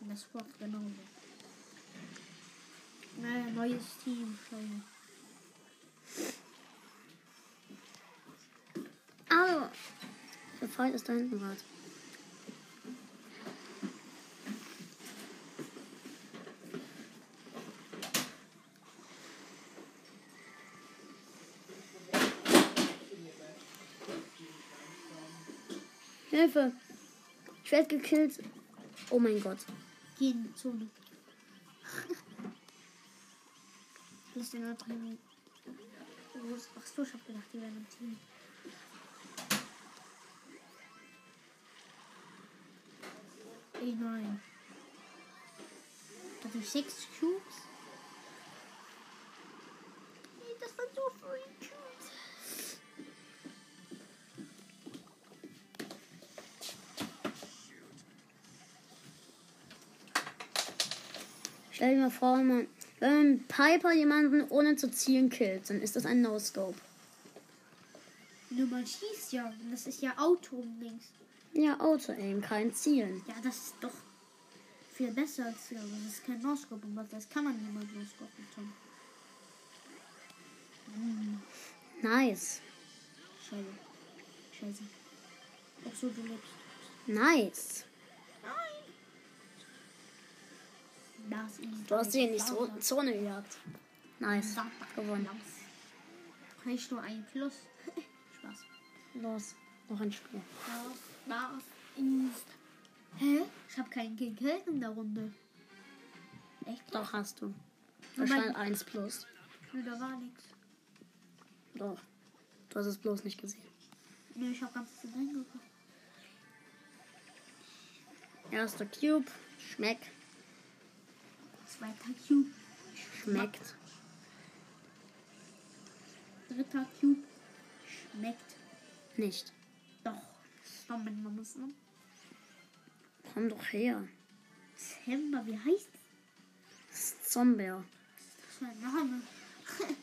Speaker 2: Und das Wort genauso. Naja, neues Team, Scheiße.
Speaker 1: Au! Der Freund ist da hinten gerade. Hilfe! Ich werde gekillt. Oh mein Gott.
Speaker 2: Geh in die Zone. Lass den anderen. Ach so, ich hab gedacht, die werden im Team. Ey, nein. Ich sechs Cubes? Nee, das waren so viele Cubes.
Speaker 1: Stell dir mal vor, man, wenn Piper jemanden ohne zu zielen killt, dann ist das ein No-Scope.
Speaker 2: Nur man schießt ja. Das ist ja Auto links.
Speaker 1: Ja, Auto-Aim, kein Zielen.
Speaker 2: Ja, das ist doch viel besser als ja, das ist kein No-Scope, aber das kann man niemand No-Scopen, Tom.
Speaker 1: Nice.
Speaker 2: Scheiße. Scheiße. Auch so, du lebst.
Speaker 1: Nice.
Speaker 2: Ist
Speaker 1: Du hast sie in die Zone gejagt. Nice. Gewonnen.
Speaker 2: Kann ich nur ein Plus? *laughs* Spaß.
Speaker 1: Los. Noch ein Spiel.
Speaker 2: Ist. Hä? Ich habe keinen gekillt in der Runde. Echt?
Speaker 1: Doch, hast du. Wahrscheinlich 1 plus.
Speaker 2: Nö, da war nichts.
Speaker 1: Doch. Du hast es bloß nicht gesehen.
Speaker 2: Nö, ich habe ganz viel reingeguckt.
Speaker 1: Erster Cube. Schmeckt.
Speaker 2: Zweiter Cube.
Speaker 1: Schmeckt.
Speaker 2: Dritter Cube. Schmeckt.
Speaker 1: Nicht.
Speaker 2: Doch. Stopp mit Mamas, ne?
Speaker 1: Komm doch her.
Speaker 2: Semba, wie heißt
Speaker 1: Das ist Zombie.
Speaker 2: das für ein Name? *laughs*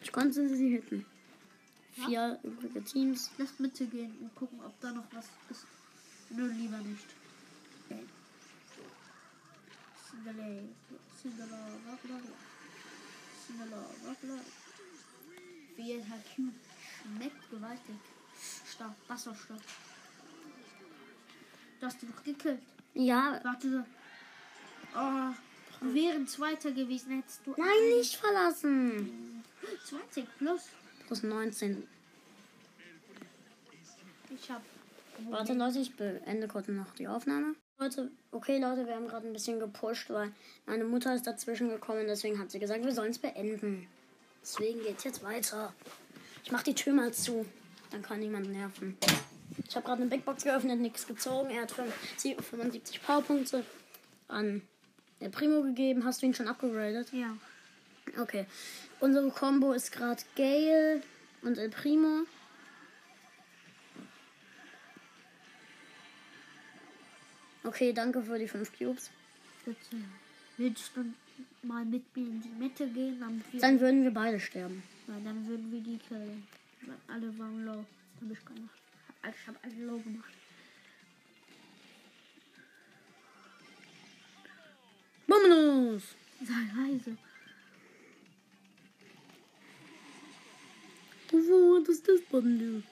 Speaker 1: Ich konnte sie hitten. Vier übrige Teams.
Speaker 2: Lass Mitte gehen und gucken, ob da noch was ist. Nö, lieber nicht. Okay. Singele, Singela, Wackler. Singela, Wackler. Vierter Cube. Schmeckt gewaltig. Stark, Wasserstoff. Du hast ihn noch gekillt.
Speaker 1: Ja.
Speaker 2: Warte. Oh, wären Zweiter gewesen, hättest du.
Speaker 1: Nein, nicht verlassen.
Speaker 2: 20 plus.
Speaker 1: Plus 19.
Speaker 2: Ich hab.
Speaker 1: Warte, Leute, ich beende kurz noch die Aufnahme. Leute, okay, Leute, wir haben gerade ein bisschen gepusht, weil meine Mutter ist dazwischen gekommen. Deswegen hat sie gesagt, wir sollen es beenden. Deswegen geht's jetzt weiter. Ich mach die Tür mal zu. Dann kann niemand nerven. Ich habe gerade eine Big Box geöffnet, nichts gezogen. Er hat 75 Powerpunkte an der Primo gegeben. Hast du ihn schon abgegradet?
Speaker 2: Ja.
Speaker 1: Okay. Unsere Combo ist gerade Gale und El Primo. Okay, danke für die 5 Cubes.
Speaker 2: Bitte. Willst du mal mit mir in die Mitte gehen? Dann,
Speaker 1: Dann würden wir beide sterben.
Speaker 2: ja, dann würden wir die killen. Alle waren low. Hab ich gemacht. Ich hab alle low gemacht.
Speaker 1: Vamonos!
Speaker 2: Sei leise.
Speaker 1: What is this button do?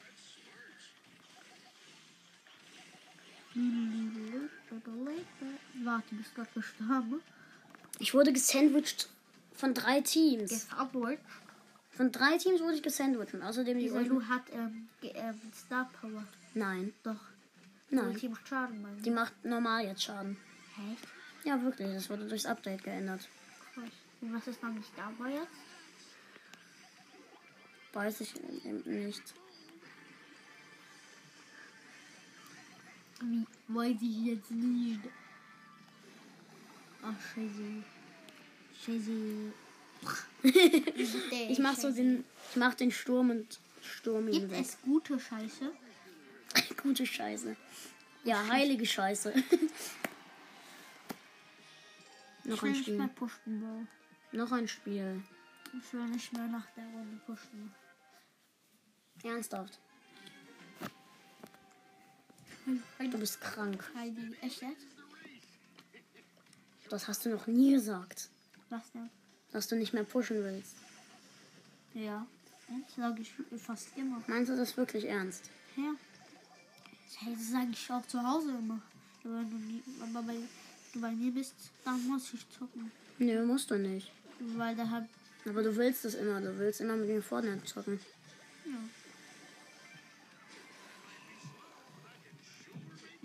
Speaker 2: Warte, bist gerade gestorben.
Speaker 1: Ich wurde gesandwiched von drei Teams.
Speaker 2: Gesandwiched.
Speaker 1: Von drei Teams wurde ich gesandwiched. Und außerdem die.
Speaker 2: Lu hat ähm, ähm, Star Power.
Speaker 1: Nein,
Speaker 2: Doch.
Speaker 1: nein.
Speaker 2: Die macht Schaden, Mann.
Speaker 1: Die macht normal jetzt Schaden.
Speaker 2: Hä?
Speaker 1: Ja, wirklich. Das wurde durchs Update geändert.
Speaker 2: Und was ist noch nicht dabei jetzt?
Speaker 1: Weiß ich nicht.
Speaker 2: Wie? Weiß ich jetzt nicht. Ach, scheiße. Scheiße.
Speaker 1: Ich mach so den, ich mach den Sturm und Sturm ihn
Speaker 2: Gibt
Speaker 1: weg.
Speaker 2: es gute Scheiße? *laughs*
Speaker 1: Gute Scheiße. Ja, heilige Scheiße. *laughs* Noch ein Spiel. Noch ein Spiel.
Speaker 2: Ich will nicht mehr nach der Runde pushen.
Speaker 1: Ernsthaft. Du bist krank.
Speaker 2: Heidi, echt jetzt?
Speaker 1: Das hast du noch nie gesagt.
Speaker 2: Was denn?
Speaker 1: Dass du nicht mehr pushen willst.
Speaker 2: Ja. Das sage ich fast immer.
Speaker 1: Meinst du das wirklich ernst?
Speaker 2: Ja. Das sage ich auch zu Hause immer. Aber wenn du, bei, du bei mir bist, dann muss ich zocken.
Speaker 1: Nö, musst du nicht.
Speaker 2: Weil da hat.
Speaker 1: Aber du willst es immer. Du willst immer mit mir Fortnite zocken.
Speaker 2: Ja.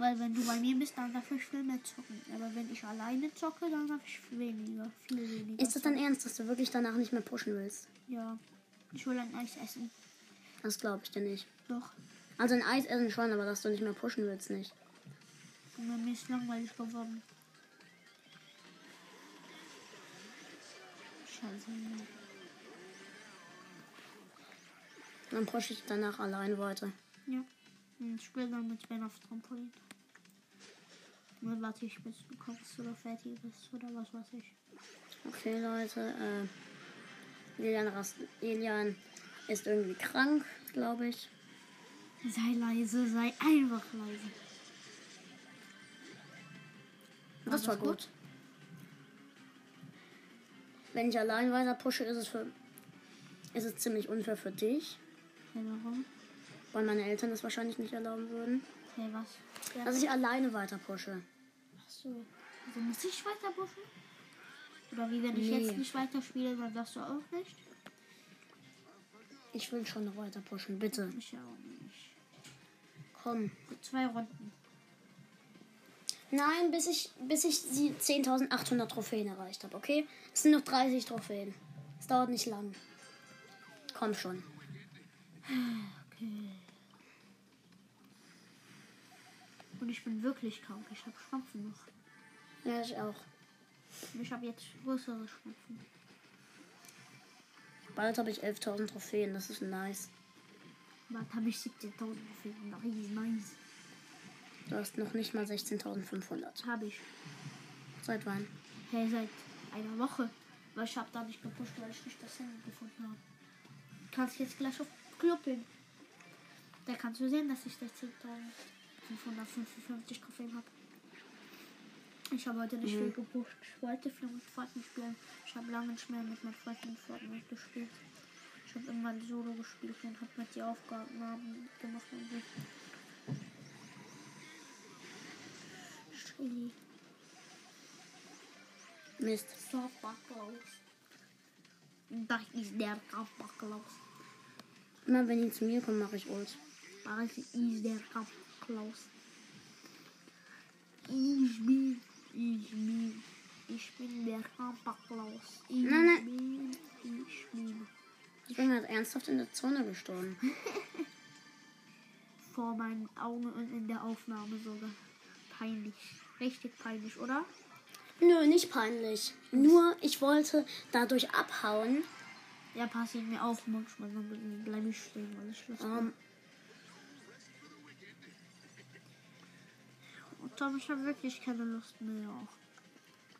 Speaker 2: Weil wenn du bei mir bist, dann darf ich viel mehr zocken. Aber wenn ich alleine zocke, dann darf ich weniger. Viel weniger.
Speaker 1: Ist das dein Ernst, dass du wirklich danach nicht mehr pushen willst?
Speaker 2: Ja. Ich will ein Eis essen.
Speaker 1: Das glaube ich dir nicht.
Speaker 2: Doch.
Speaker 1: Also ein Eis essen schon, aber dass du nicht mehr pushen willst, nicht.
Speaker 2: Und mir ist langweilig geworden. Scheiße.
Speaker 1: Dann pushe ich danach allein weiter.
Speaker 2: Ja. Und ich spiele dann mit Ben auf Trampolin. Und warte ich, bis du kommst oder fertig bist oder was weiß ich.
Speaker 1: Okay, Leute. Äh, Elian, rast, Elian ist irgendwie krank, glaube ich.
Speaker 2: Sei leise, sei einfach leise.
Speaker 1: Das war
Speaker 2: das gut?
Speaker 1: gut. Wenn ich allein weiter pushe, ist es für ist es ziemlich unfair für dich,
Speaker 2: Hey, warum?
Speaker 1: weil meine Eltern das wahrscheinlich nicht erlauben würden,
Speaker 2: Hey, was? Ja.
Speaker 1: dass ich alleine weiter pushe.
Speaker 2: Ach so. Also muss ich weiter pushen? Oder wie wenn ich
Speaker 1: Nee.
Speaker 2: jetzt nicht weiterspiele, dann sagst du auch nicht?
Speaker 1: Ich will schon noch weiter pushen, bitte.
Speaker 2: Ich auch nicht.
Speaker 1: Komm.
Speaker 2: Zwei Runden.
Speaker 1: Nein, bis ich bis ich die 10.800 Trophäen erreicht habe, okay? Es sind noch 30 Trophäen. Es dauert nicht lang. Komm schon.
Speaker 2: Okay. Und ich bin wirklich krank. Ich habe Schnupfen noch.
Speaker 1: Ja, ich auch.
Speaker 2: Ich habe jetzt größere Schnupfen.
Speaker 1: Bald habe ich 11.000 Trophäen, das ist nice.
Speaker 2: Bald habe ich 17.000 gefunden. Nice, nice.
Speaker 1: Du hast noch nicht mal 16.500.
Speaker 2: Habe ich.
Speaker 1: Seit wann?
Speaker 2: Hey, seit einer Woche. Weil ich habe da nicht gepusht, weil ich nicht das Handy gefunden habe. Kannst jetzt gleich auf Club hin. Da kannst du sehen, dass ich 16.555 Trophäen habe. Ich habe heute nicht
Speaker 1: Mhm.
Speaker 2: viel gepusht. Ich wollte viel mit Freunden spielen. Ich habe lange nicht mehr mit meinen Freunden Fortnite gespielt. Ich habe immer Solo gespielt und habe mit die Aufgaben gemacht und so. Chili.
Speaker 1: Mist.
Speaker 2: Santa Claus. Das ist der Santa Claus.
Speaker 1: Immer wenn die zu mir kommen, mache ich Ult.
Speaker 2: Das ist der Santa Claus. Ich bin, ich bin, ich bin der Claus. Ich
Speaker 1: Nein, nein.
Speaker 2: bin, ich bin.
Speaker 1: Ich bin halt ernsthaft in der Zone gestorben. *laughs*
Speaker 2: Vor meinen Augen und in der Aufnahme sogar. Peinlich. Richtig peinlich, oder?
Speaker 1: Nö, nicht peinlich. Nur, ich wollte dadurch abhauen.
Speaker 2: Ja, passiert mir auch manchmal. Dann bleibe ich stehen, weil ich Lust habe. Und Tom, ich habe wirklich keine Lust mehr.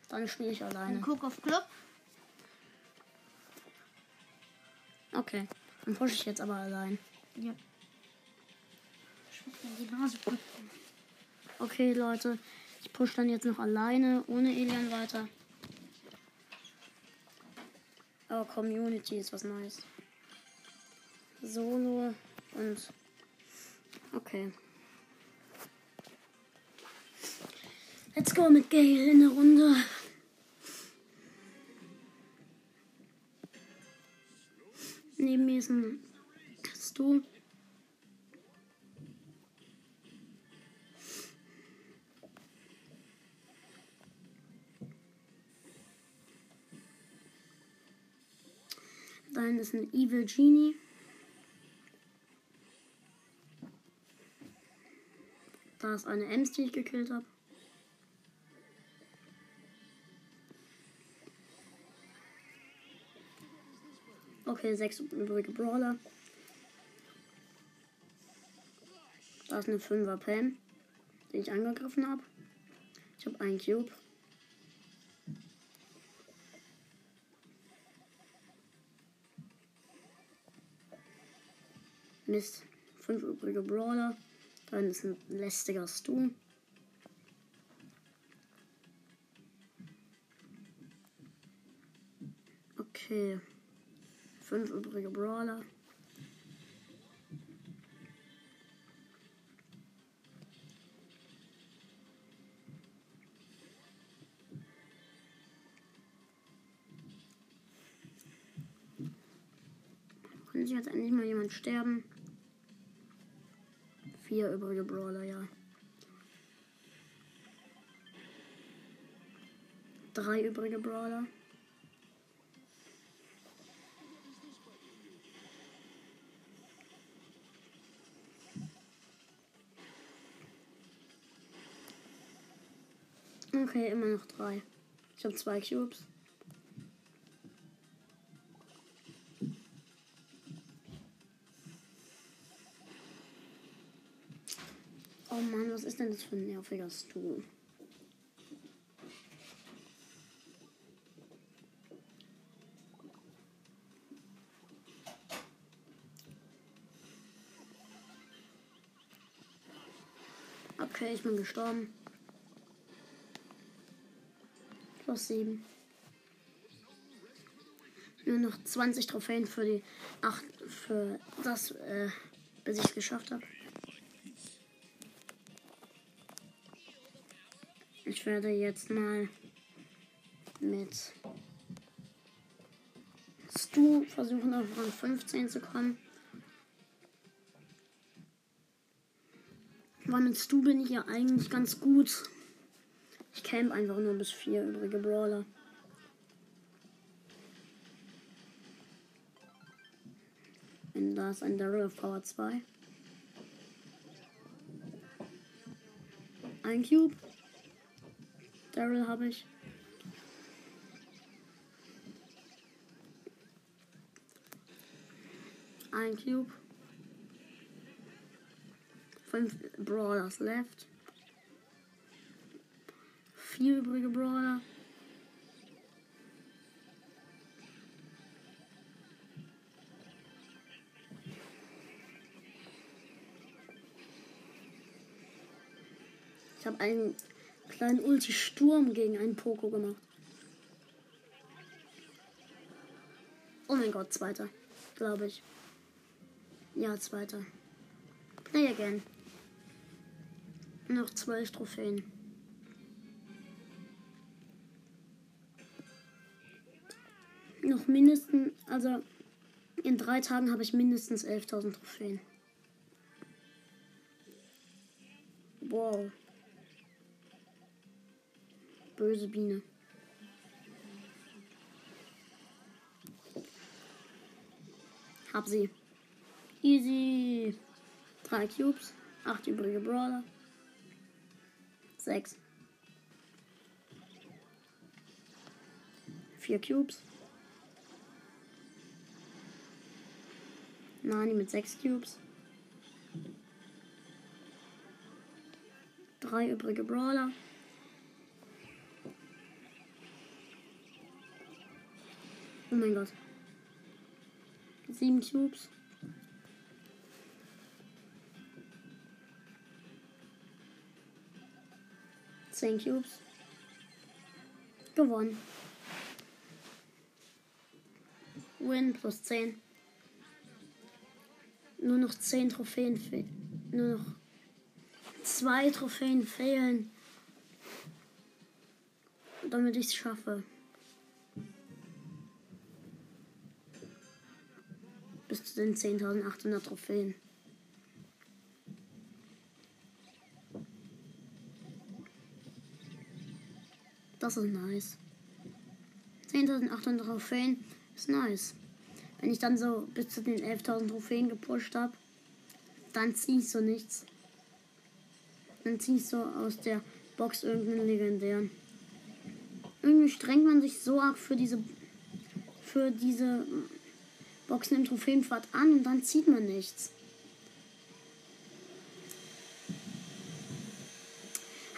Speaker 1: Dann spiele ich alleine.
Speaker 2: guck auf Club.
Speaker 1: Okay. Dann pushe ich jetzt aber allein.
Speaker 2: Ja. Ich muss mir die Nase putzen.
Speaker 1: Okay, Leute. Ich pushe dann jetzt noch alleine, ohne Elian weiter. Aber Community ist was Neues. Solo und. Okay. Let's go mit Gale in der Runde. Neben mir ist ein Stu. Da hinten ist ein Evil Genie. Da ist eine Ems, die ich gekillt habe. Okay, sechs übrige Brawler. Da ist eine 5er Pam, die ich angegriffen habe. Ich habe einen Cube. Mist. Fünf übrige Brawler. Dann ist ein lästiger Stu. Okay fünf übrige Brawler. Kann sich jetzt endlich mal jemand sterben? Vier übrige Brawler, ja. Drei übrige Brawler. Okay, immer noch drei. Ich habe zwei Cubes. Oh Mann, was ist denn das für ein nerviger Stuhl? Okay, ich bin gestorben. Plus 7. Nur noch 20 Trophäen für die 8 für das, äh, bis ich es geschafft habe. Ich werde jetzt mal mit Stu versuchen auf Rang 15 zu kommen. Weil mit Stu bin ich ja eigentlich ganz gut. Ich camp einfach nur bis vier übrige Brawler. Und da ist ein Daryl auf Power 2. Ein Cube. Daryl habe ich. Ein Cube. Fünf Brawlers left. Vier übrige Brawler. Ich habe einen kleinen Ulti-Sturm gegen einen Poko gemacht. Oh mein Gott, zweiter. Glaube ich. Ja, zweiter. Play again. Noch zwölf Trophäen. Noch mindestens, also in drei Tagen habe ich mindestens 11.000 Trophäen. Wow. Böse Biene. Hab sie. Easy. Drei Cubes. Acht übrige Brawler. Sechs. Vier Cubes. Nani mit sechs Cubes. Drei übrige Brawler. Oh mein Gott. Sieben Cubes. Zehn Cubes. Gewonnen. Win plus 10. Nur noch 10 Trophäen fehlen. Nur noch zwei Trophäen fehlen. Damit ich es schaffe. Bis zu den 10.800 Trophäen. Das ist nice. 10.800 Trophäen ist nice. Wenn ich dann so bis zu den 11.000 Trophäen gepusht habe, dann ziehe ich so nichts. Dann ziehe ich so aus der Box irgendeinen legendären. Irgendwie strengt man sich so arg für diese für diese Boxen im Trophäenpfad an und dann zieht man nichts.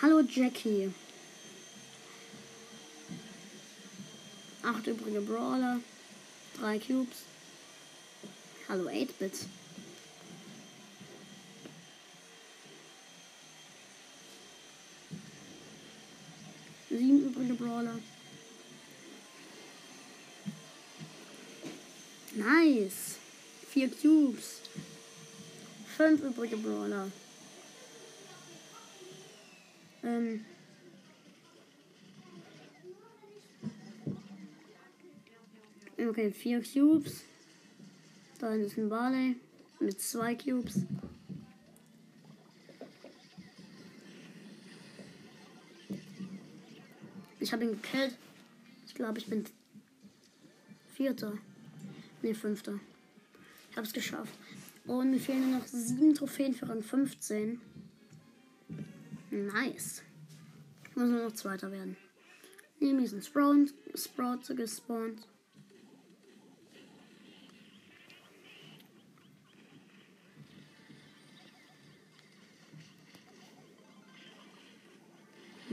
Speaker 1: Hallo Jackie. Acht übrige Brawler. Drei Cubes. Hallo 8-Bit. Sieben übrige Brawler. Nice. Vier Cubes. Fünf übrige Brawler. Ähm. Okay, vier Cubes. Da ist ein Barley mit zwei Cubes. Ich habe ihn gekillt. Ich glaube, ich bin Vierter. Ne, Fünfter. Ich habe es geschafft. Und mir fehlen nur noch sieben Trophäen für Rang 15. Nice. Ich muss nur noch Zweiter werden. Neben mir ist ein Sprout, Sprout gespawnt.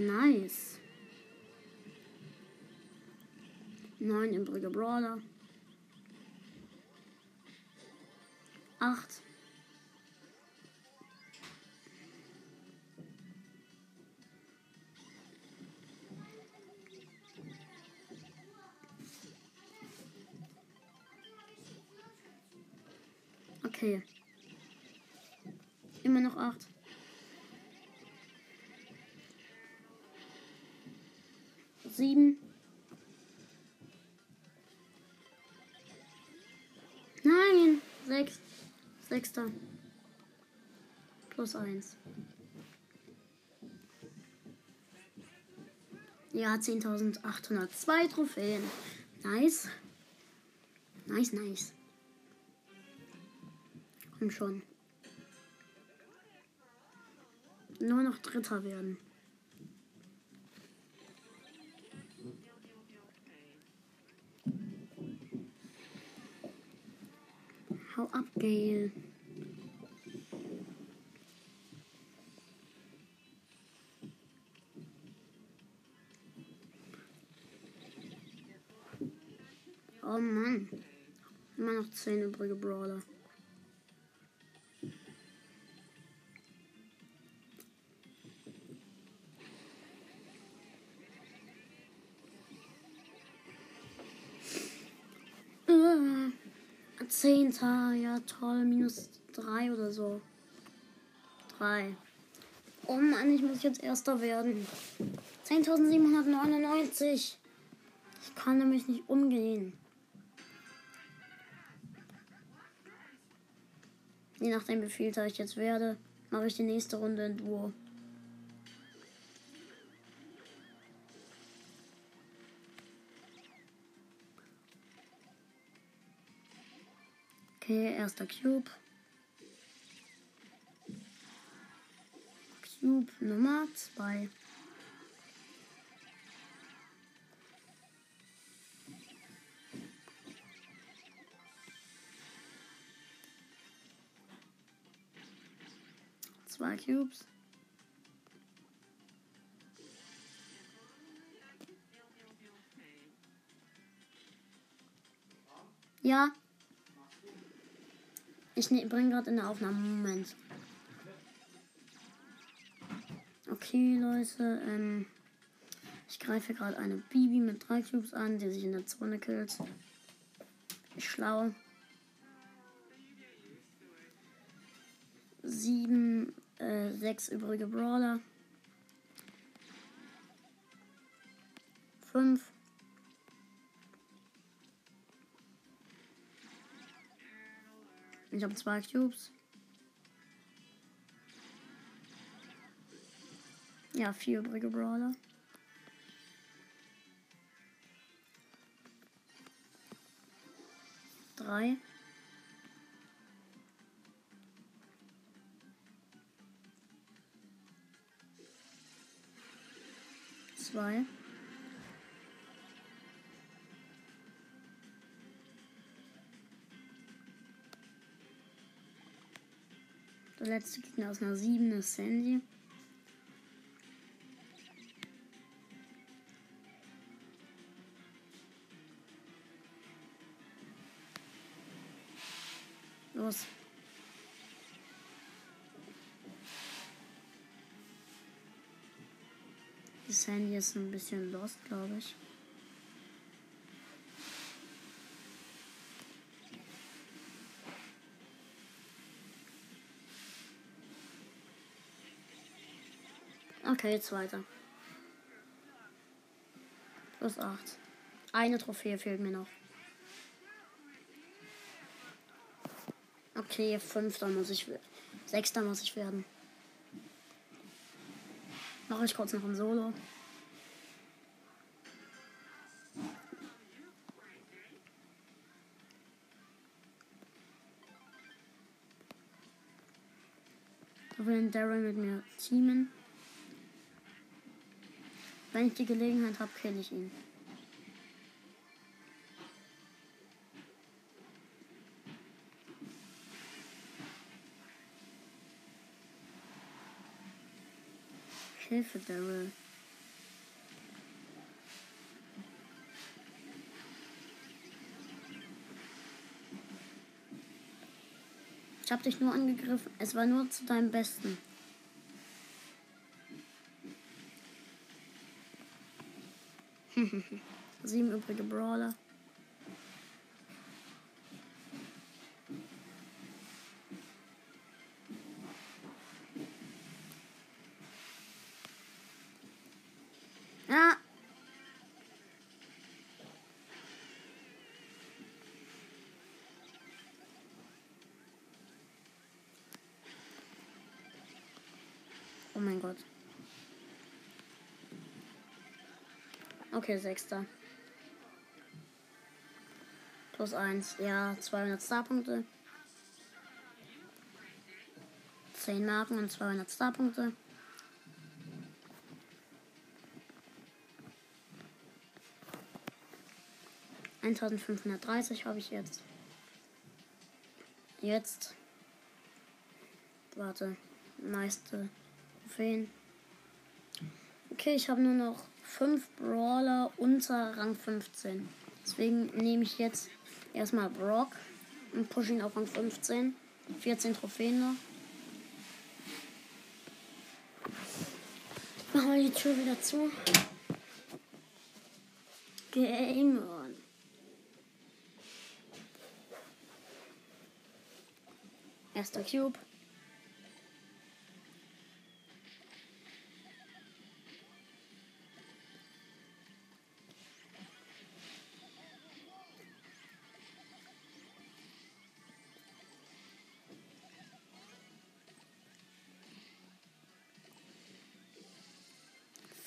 Speaker 1: Nice. Neun übrige Brawler. Acht. Okay. Immer noch acht. Sieben. Nein. Sechs. Sechster. Plus eins. Ja, 10.802 Trophäen. Nice. Nice, nice. Komm schon. Nur noch Dritter werden. Hau ab, Gail. Oh Mann. Immer noch 10 übrige Brawler. Zehnter, ja toll, minus drei oder so. Drei. Oh Mann, ich muss jetzt Erster werden. 10.799. Ich kann nämlich nicht umgehen. Je nachdem, wie viel ich jetzt werde, mache ich die nächste Runde in Duo. Okay, erster Cube. Cube Nummer 2. Zwei Cubes. Ja. Ich ne, bringe gerade in der Aufnahme. Moment. Okay, Leute. Ähm, ich greife gerade eine Bibi mit drei Cubes an, die sich in der Zone killt. Schlau. Sieben, äh, sechs übrige Brawler. Fünf. Ich habe zwei Cubes. Ja, vier übrige Brawler. Drei. Zwei. Der letzte Gegner aus einer 7 ist Sandy. Los. Sandy ist ein bisschen lost, glaube ich. Okay, jetzt weiter. Plus 8. Eine Trophäe fehlt mir noch. Okay, fünfter muss ich werden. Sechster muss ich werden. Mache ich kurz noch ein Solo. Da will Daryl mit mir teamen. Wenn ich die Gelegenheit habe, kill ich ihn. Hilfe, Daryl. Ich hab dich nur angegriffen. Es war nur zu deinem Besten. *laughs* Sieben übrige Brawler. Okay, sechster. Plus eins. Ja, 200 Starpunkte. 10 Marken und 200 Starpunkte. Eintausendfünfhundertdreißig habe ich jetzt. Jetzt. Warte. Meiste Trophäen. Okay, ich habe nur noch 5 Brawler unter Rang 15. Deswegen nehme ich jetzt erstmal Brock und pushe ihn auf Rang 15. 14 Trophäen noch. Machen wir die Tür wieder zu. Game on. Erster Cube.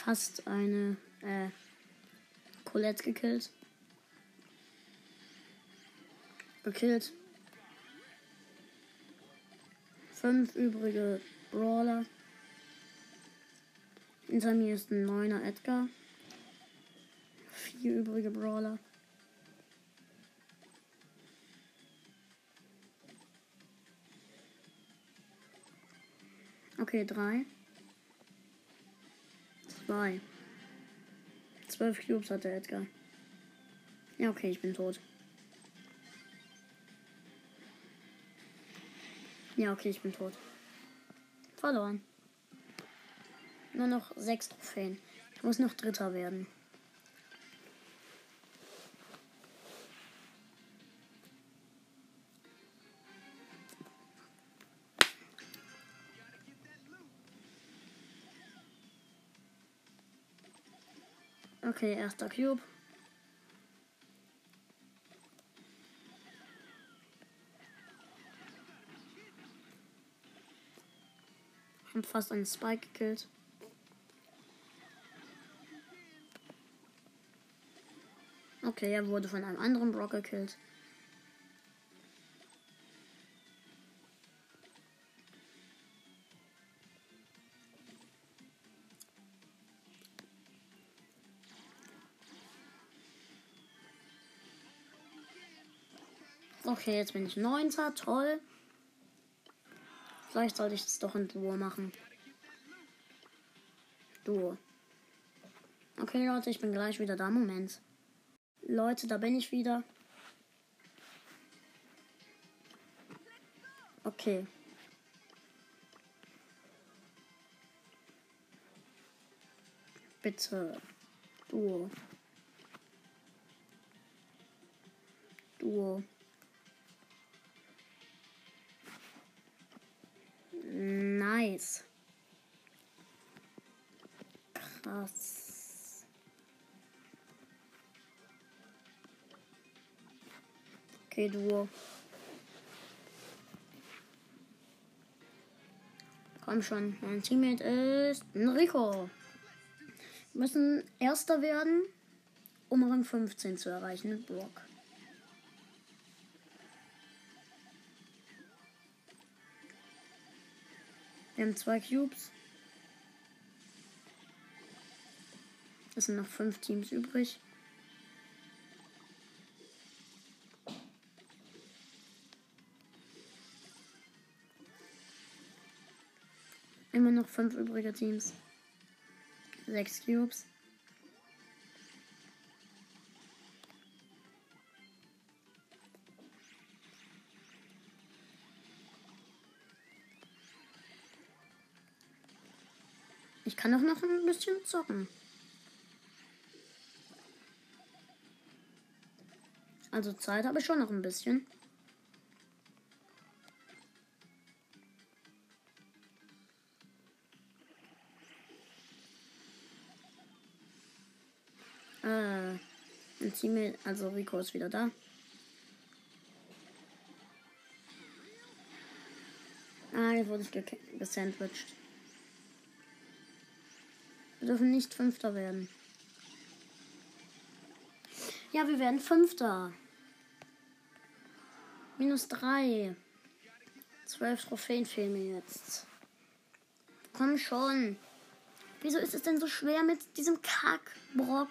Speaker 1: Fast eine äh, Colette gekillt. Gekillt. Fünf übrige Brawler. Hinter mir ist ein neuner Edgar. Vier übrige Brawler. Okay, drei. Zwei. Zwölf Cubes hat der Edgar. Ja, okay, ich bin tot. Ja, okay, ich bin tot. Verloren. Nur noch sechs Trophäen. Ich muss noch Dritter werden. Okay, erster Cube. Haben fast einen Spike gekillt. Okay, er wurde von einem anderen Brock gekillt. Okay, jetzt bin ich neunter. Toll. Vielleicht sollte ich das doch in Duo machen. Duo. Okay, Leute, ich bin gleich wieder da. Moment. Leute, da bin ich wieder. Okay. Bitte. Duo. Duo. Nice. Krass. Okay, Duo. Komm schon, mein Teammate ist Enrico. Wir müssen Erster werden, um Rang 15 zu erreichen. Brock. Wir haben zwei Cubes. Es sind noch fünf Teams übrig. Immer noch fünf übrige Teams. Sechs Cubes. Kann auch noch ein bisschen zocken. Also Zeit habe ich schon noch ein bisschen. Äh, ein also Rico ist wieder da. Ah, jetzt wurde ich ge gesandwiched. Wir dürfen nicht Fünfter werden. Ja, wir werden Fünfter. Minus drei. Zwölf Trophäen fehlen mir jetzt. Komm schon. Wieso ist es denn so schwer mit diesem Kackbrock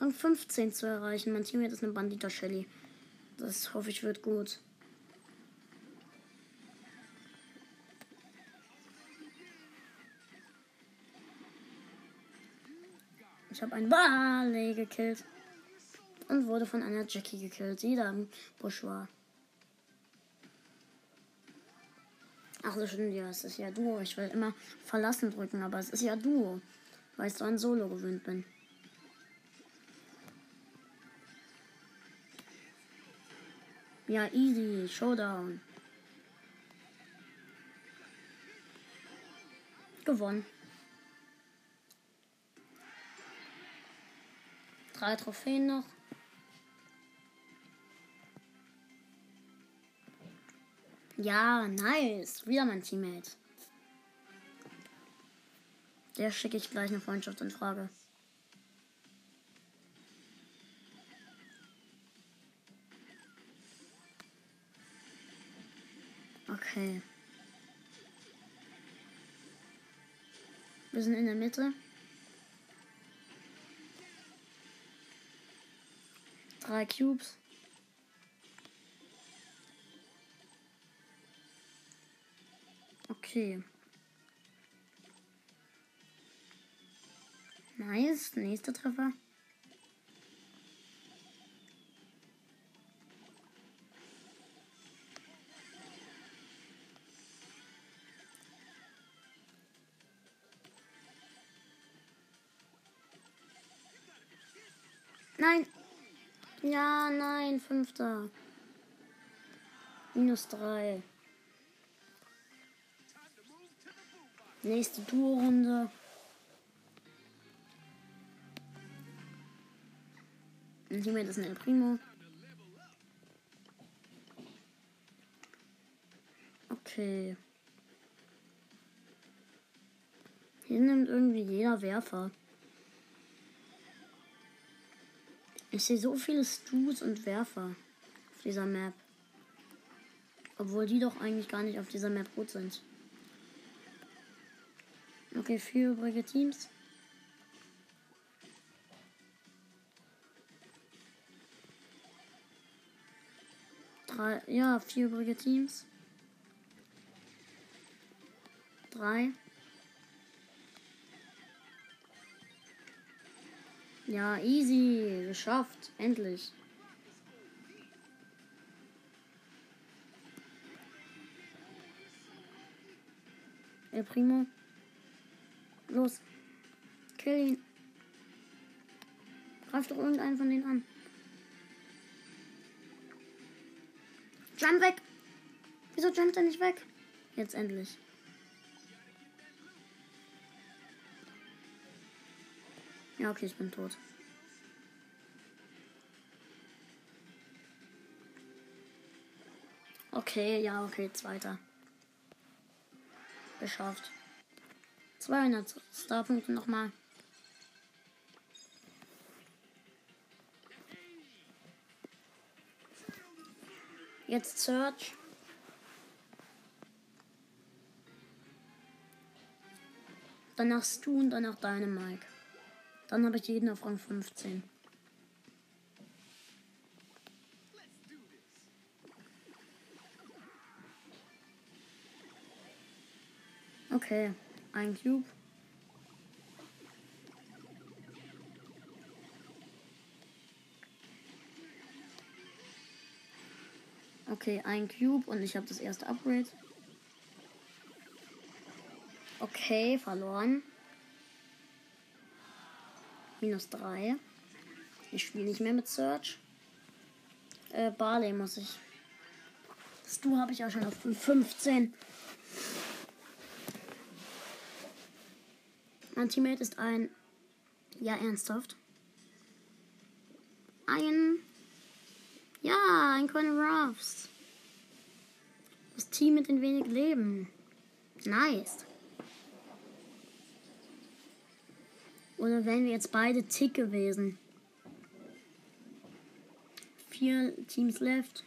Speaker 1: Rang 15 zu erreichen? Mein Team ist eine Bandita Shelly. Das hoffe ich wird gut. Ich habe einen Barley gekillt. Und wurde von einer Jackie gekillt, die da im Busch war. Ach, das stimmt ja, es ist ja Duo. Ich will immer verlassen drücken, aber es ist ja Duo. Weil ich so ein Solo gewöhnt bin. Ja, easy. Showdown. Gewonnen. Drei Trophäen noch. Ja, nice. Wieder mein Teammate. Der schicke ich gleich eine Freundschaftsanfrage. Okay. Wir sind in der Mitte. Drei Cubes. Okay. Nice. Nächster Treffer. Nein. Ja, nein, fünfter. Minus drei. Nächste Tourrunde. Sehen wir das in El Primo. Okay. Hier nimmt irgendwie jeder Werfer. Ich sehe so viele Stus und Werfer auf dieser Map. Obwohl die doch eigentlich gar nicht auf dieser Map gut sind. Okay, vier übrige Teams. Drei, ja, vier übrige Teams. Drei. Ja, easy. Geschafft. Endlich. El Primo. Los. Kill ihn. Greif doch irgendeinen von denen an. Jump weg. Wieso jumpt er nicht weg? Jetzt endlich. Ja, okay, ich bin tot. Okay, ja, okay, zweiter. Geschafft. 200 Starpunkte nochmal. Jetzt Search. danach Stu und danach deine Mike. Dann habe ich jeden auf Rang 15. Okay, ein Cube. Okay, ein Cube und ich habe das erste Upgrade. Okay, verloren. Minus 3. Ich spiele nicht mehr mit Search. Äh, Barley muss ich. Das Du habe ich auch schon auf 15. Mein Teammate ist ein. Ja, ernsthaft. Ein. Ja, ein Coin Ruffs. Das Team mit den wenig Leben. Nice. Oder wären wir jetzt beide Tick gewesen? Vier Teams left.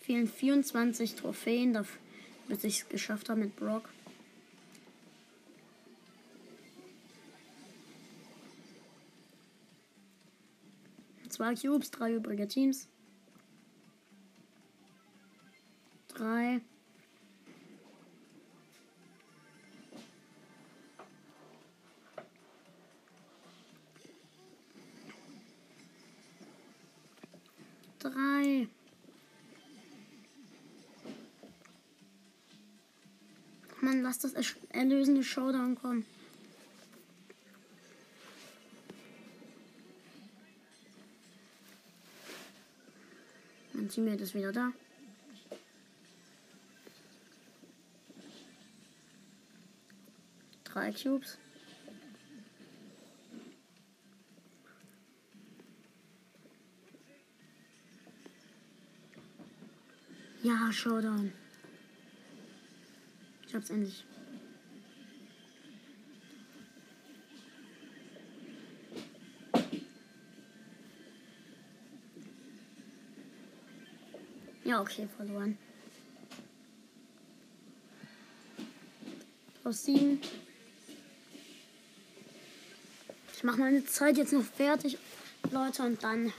Speaker 1: Fehlen 24 Trophäen, dafür, bis ich es geschafft habe mit Brock. Zwei Cubes, drei übrige Teams. Drei. Drei. Mann, lass das erlösende Showdown kommen. Mein Teammate ist wieder da. Drei Cubes. Showdown. Ich hab's endlich. Ja, okay, verloren. Plus sieben. Ich mache meine Zeit jetzt noch fertig, Leute, und dann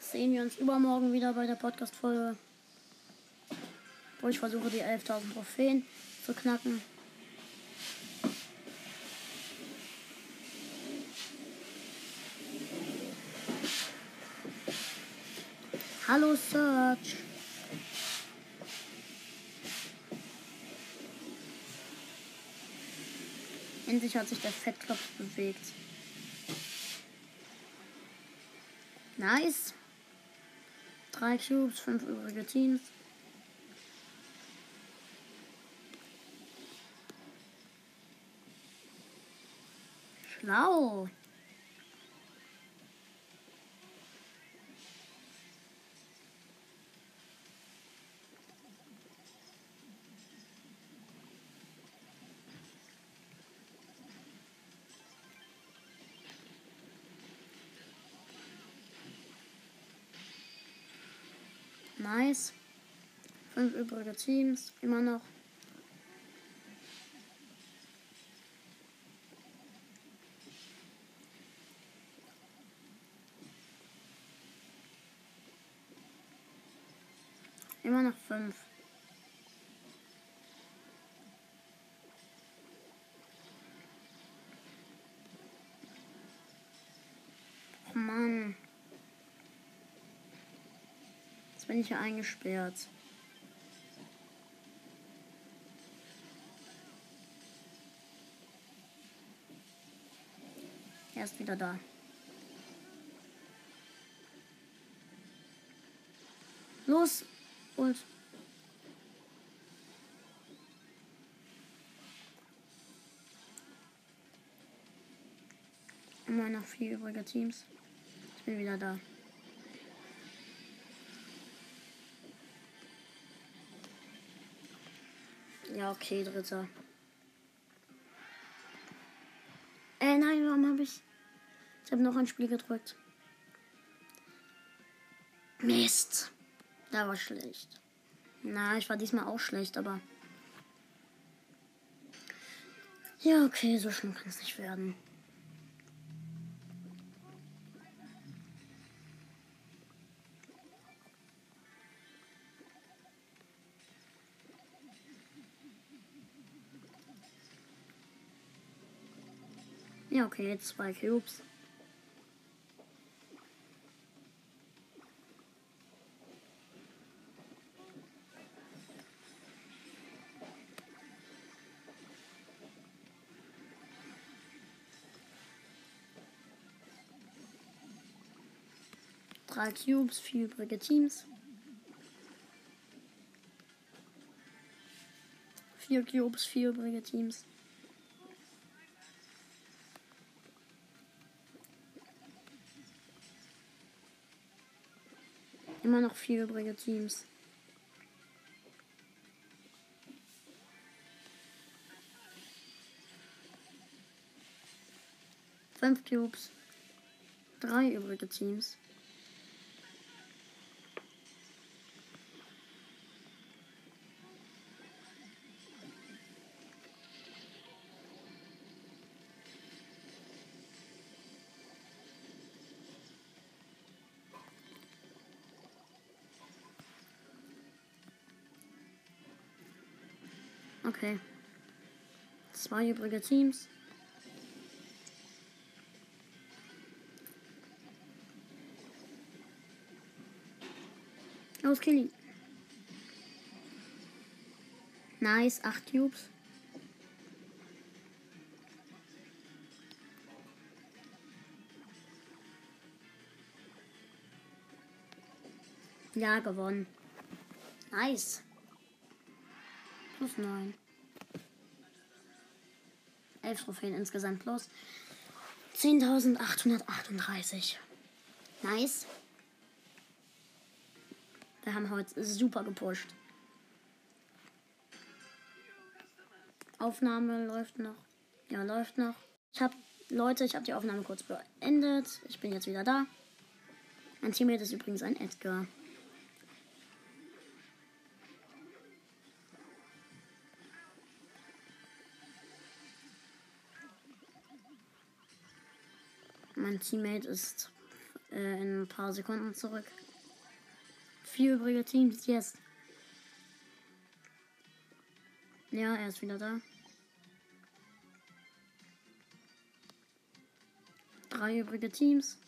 Speaker 1: sehen wir uns übermorgen wieder bei der Podcast-Folge, wo ich versuche, die 11.000 Trophäen zu knacken. Hallo Search. Endlich hat sich der Fettklops bewegt. Nice. Drei Cubes, fünf übrige Teams. Schlau. Nice. Fünf übrige Teams, immer noch. Immer noch fünf. Oh Mann. Jetzt bin ich eingesperrt. Er ist wieder da. Los! Und. Immer noch vier übrige Teams. Ich bin wieder da. Ja, okay, dritter. Äh, nein, warum habe ich. Ich habe noch ein Spiel gedrückt. Mist. Da war schlecht. Na, ich war diesmal auch schlecht, aber. Ja, okay, so schlimm kann es nicht werden. Ja, okay, jetzt zwei Cubes. Drei Cubes, vier übrige Teams. Vier Cubes, vier übrige Teams. Immer noch vier übrige Teams. Fünf Cubes. Drei übrige Teams. Zwei übrige Teams. Los, Killing. Nice, acht Cubes. Ja, gewonnen. Nice. Plus 9. 11 Trophäen insgesamt plus. 10.838. Nice. Wir haben heute super gepusht. Aufnahme läuft noch. Ja, läuft noch. Ich habe Leute, ich habe die Aufnahme kurz beendet. Ich bin jetzt wieder da. Mein Teammate ist übrigens ein Edgar. Mein Teammate ist äh, in ein paar Sekunden zurück. Vier übrige Teams, yes. Ja, er ist wieder da. Drei übrige Teams.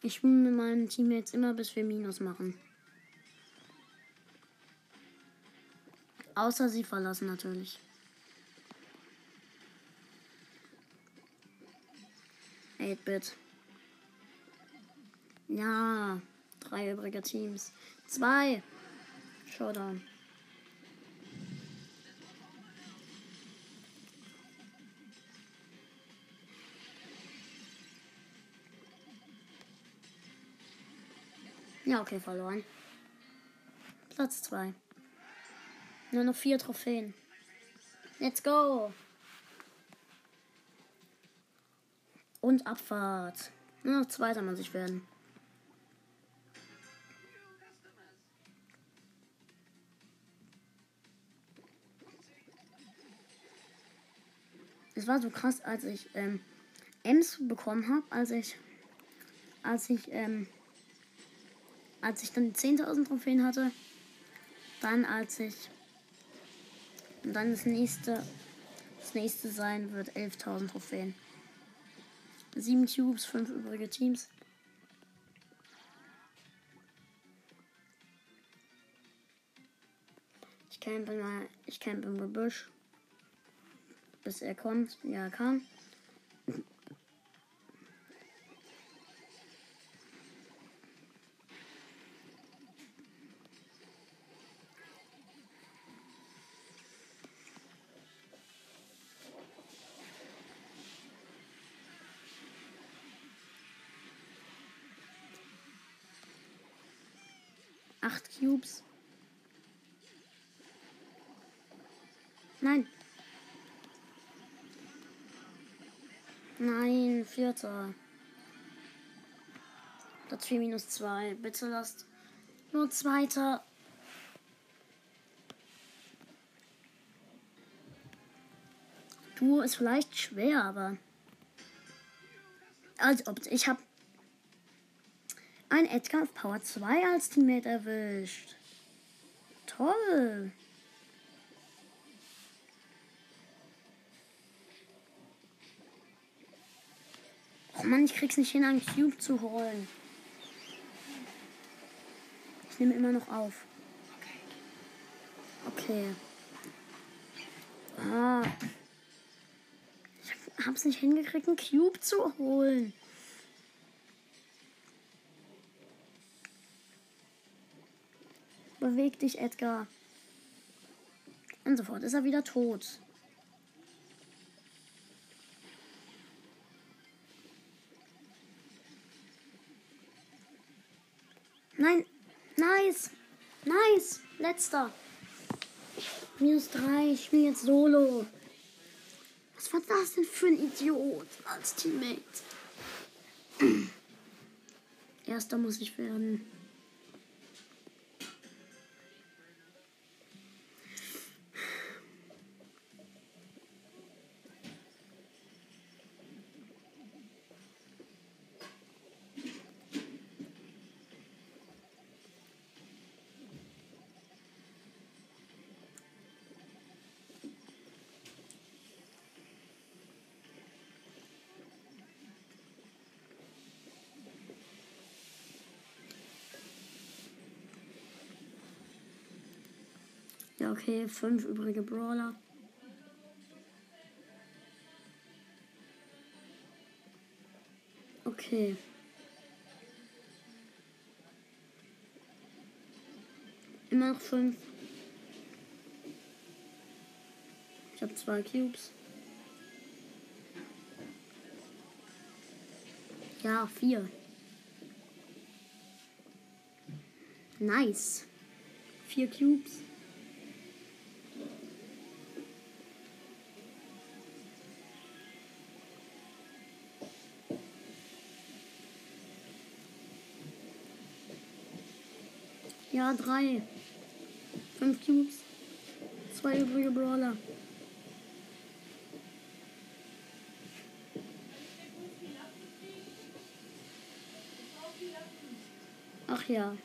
Speaker 1: Ich spiele mit meinen Teammates immer, bis wir Minus machen. Außer sie verlassen natürlich. 8-Bit. Ja, drei übrige Teams. Zwei. Showdown. Ja, okay, verloren. Platz 2. Nur noch vier Trophäen. Let's go. Und Abfahrt. Nur noch zweiter muss ich werden. Es war so krass, als ich ähm, Ems bekommen habe, als ich, als ich, ähm, als ich dann 10.000 Trophäen hatte, dann als ich, und dann das nächste, das nächste sein wird 11.000 Trophäen. Sieben Tubes, fünf übrige Teams. Ich campe mal, ich campe im Gebüsch. Bis er kommt. Ja, er kam. Acht Cubes. Nein. Nein, vierter. Platz 4 minus 2. Bitte lasst nur Zweiter. Duo ist vielleicht schwer, aber. Also, ich habe ein Edgar auf Power 2 als Teammate erwischt. Toll. Oh Mann, ich krieg's nicht hin, einen Cube zu holen. Ich nehme immer noch auf. Okay. Ah. Ich hab's nicht hingekriegt, einen Cube zu holen. Beweg dich, Edgar. Und sofort ist er wieder tot. Nein, Nice. Nice. Letzter. Minus drei. Ich bin jetzt solo. Was war das denn für ein Idiot als Teammate? *clears throat* Erster muss ich werden. Okay, fünf übrige Brawler. Okay. Immer noch fünf. Ich habe zwei Cubes. Ja, vier. Nice. Vier Cubes. Ja, drei. Fünf Cubes. Zwei übrige Brawler. Ach ja.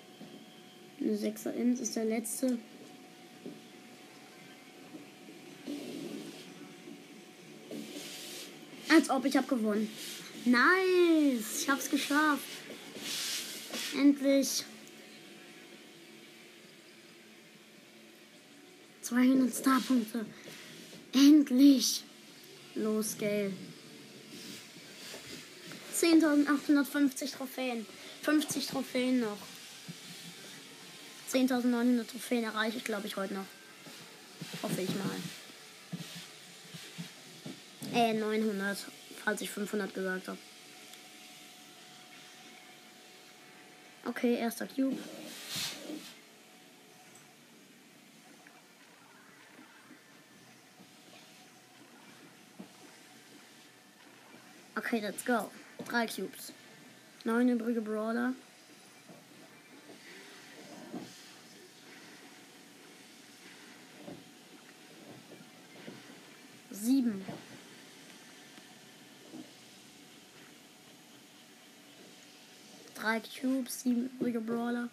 Speaker 1: Eine 6er Int ist der letzte. Als ob ich habe gewonnen. Nice. Ich hab's geschafft. Endlich. 200 Starpunkte. Endlich. Los, Gale. 10.850 Trophäen. 50 Trophäen noch. 10.900 Trophäen erreiche ich, glaube ich, heute noch. Hoffe ich mal. Äh, 900, falls ich 500 gesagt habe. Okay, erster Cube. Okay, let's go. Drei Cubes. Neun übrige Brawler. Sieben. Drei Cubes, sieben übrige Brawler.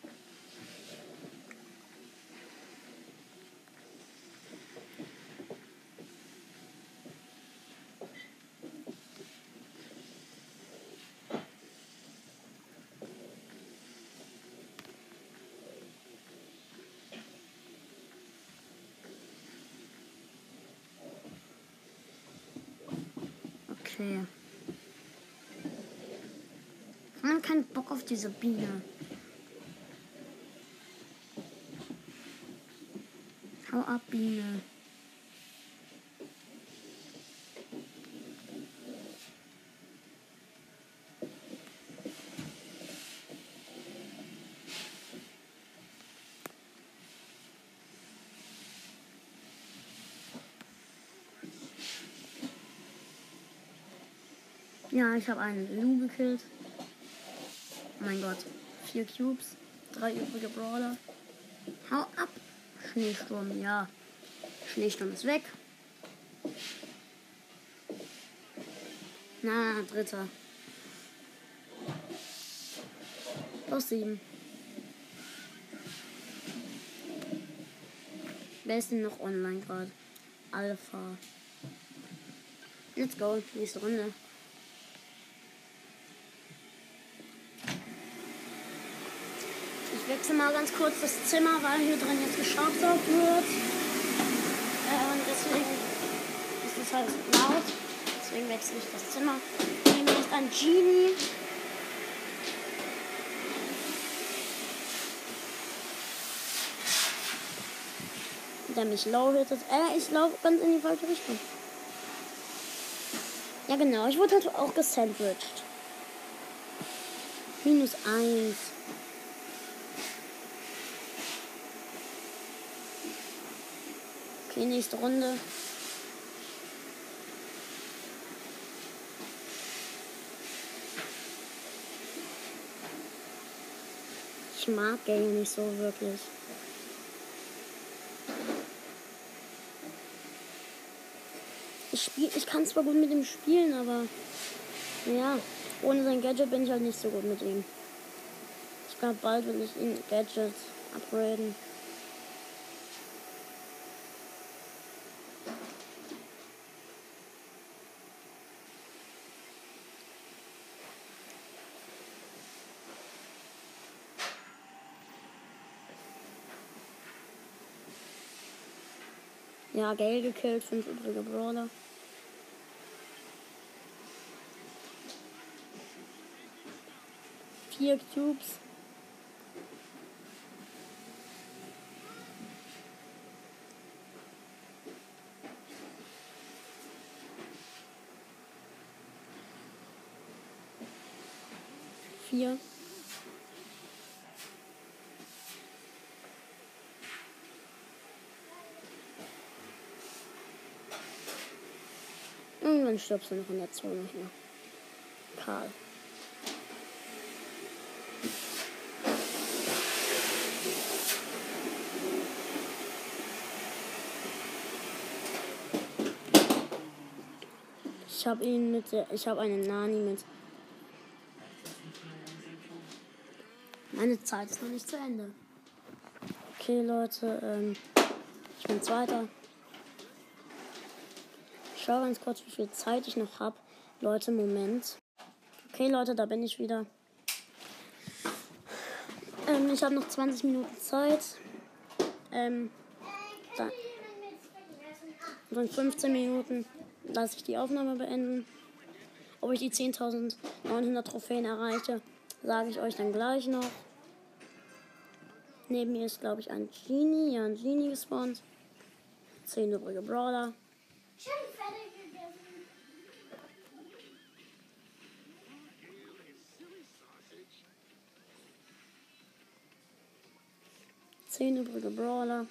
Speaker 1: Okay. Man keinen Bock auf diese Biene. Hau ab, Biene. Ja, ich habe einen Lu gekillt. Oh mein Gott. Vier Cubes. Drei übrige Brawler. Hau ab. Schneesturm, ja. Schneesturm ist weg. Na, dritter. Plus sieben. Wer ist denn noch online gerade? Alpha. Let's go. Nächste Runde. Ich wechsle mal ganz kurz das Zimmer, weil hier drin jetzt geschraubt wird. Äh, und deswegen ist es halt laut. Deswegen wechsle ich das Zimmer. Neben mir ist ein Genie. Der mich low hittet. Äh, ich laufe ganz in die falsche Richtung. Ja genau, ich wurde halt auch gesandwiched. Minus eins. Okay, nächste Runde. Ich mag Gale nicht so wirklich. Ich spiel, ich kann zwar gut mit ihm spielen, aber ja, ohne sein Gadget bin ich halt nicht so gut mit ihm. Ich glaube, bald will ich ihn Gadget upgraden. Ja, Gale gekillt, fünf übrige Brawler. Vier Cubes. Vier. Irgendwann stirbst du noch in der Zone hier. Karl. Ich habe ihn mit der, ich habe einen Nani mit. Meine Zeit ist noch nicht zu Ende. Okay, Leute, ähm, ich bin Zweiter. Schaue ganz kurz, wie viel Zeit ich noch habe. Leute, Moment. Okay, Leute, da bin ich wieder. Ähm, ich habe noch 20 Minuten Zeit. Ähm, dann, so in 15 Minuten lasse ich die Aufnahme beenden. Ob ich die 10.900 Trophäen erreiche, sage ich euch dann gleich noch. Neben mir ist, glaube ich, ein Genie. Ja, ein Genie gespawnt. 10 übrige Brawler.
Speaker 3: Schon fertig gegessen.
Speaker 1: Zehn übrige Brawler.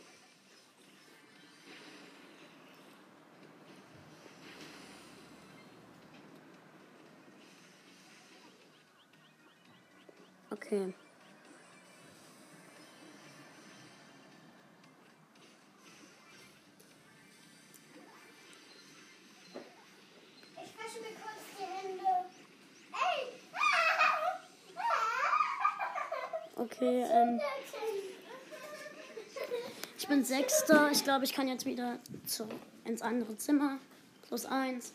Speaker 1: Okay. Okay, ähm, ich bin Sechster. Ich glaube, ich kann jetzt wieder zu, ins andere Zimmer. Plus eins.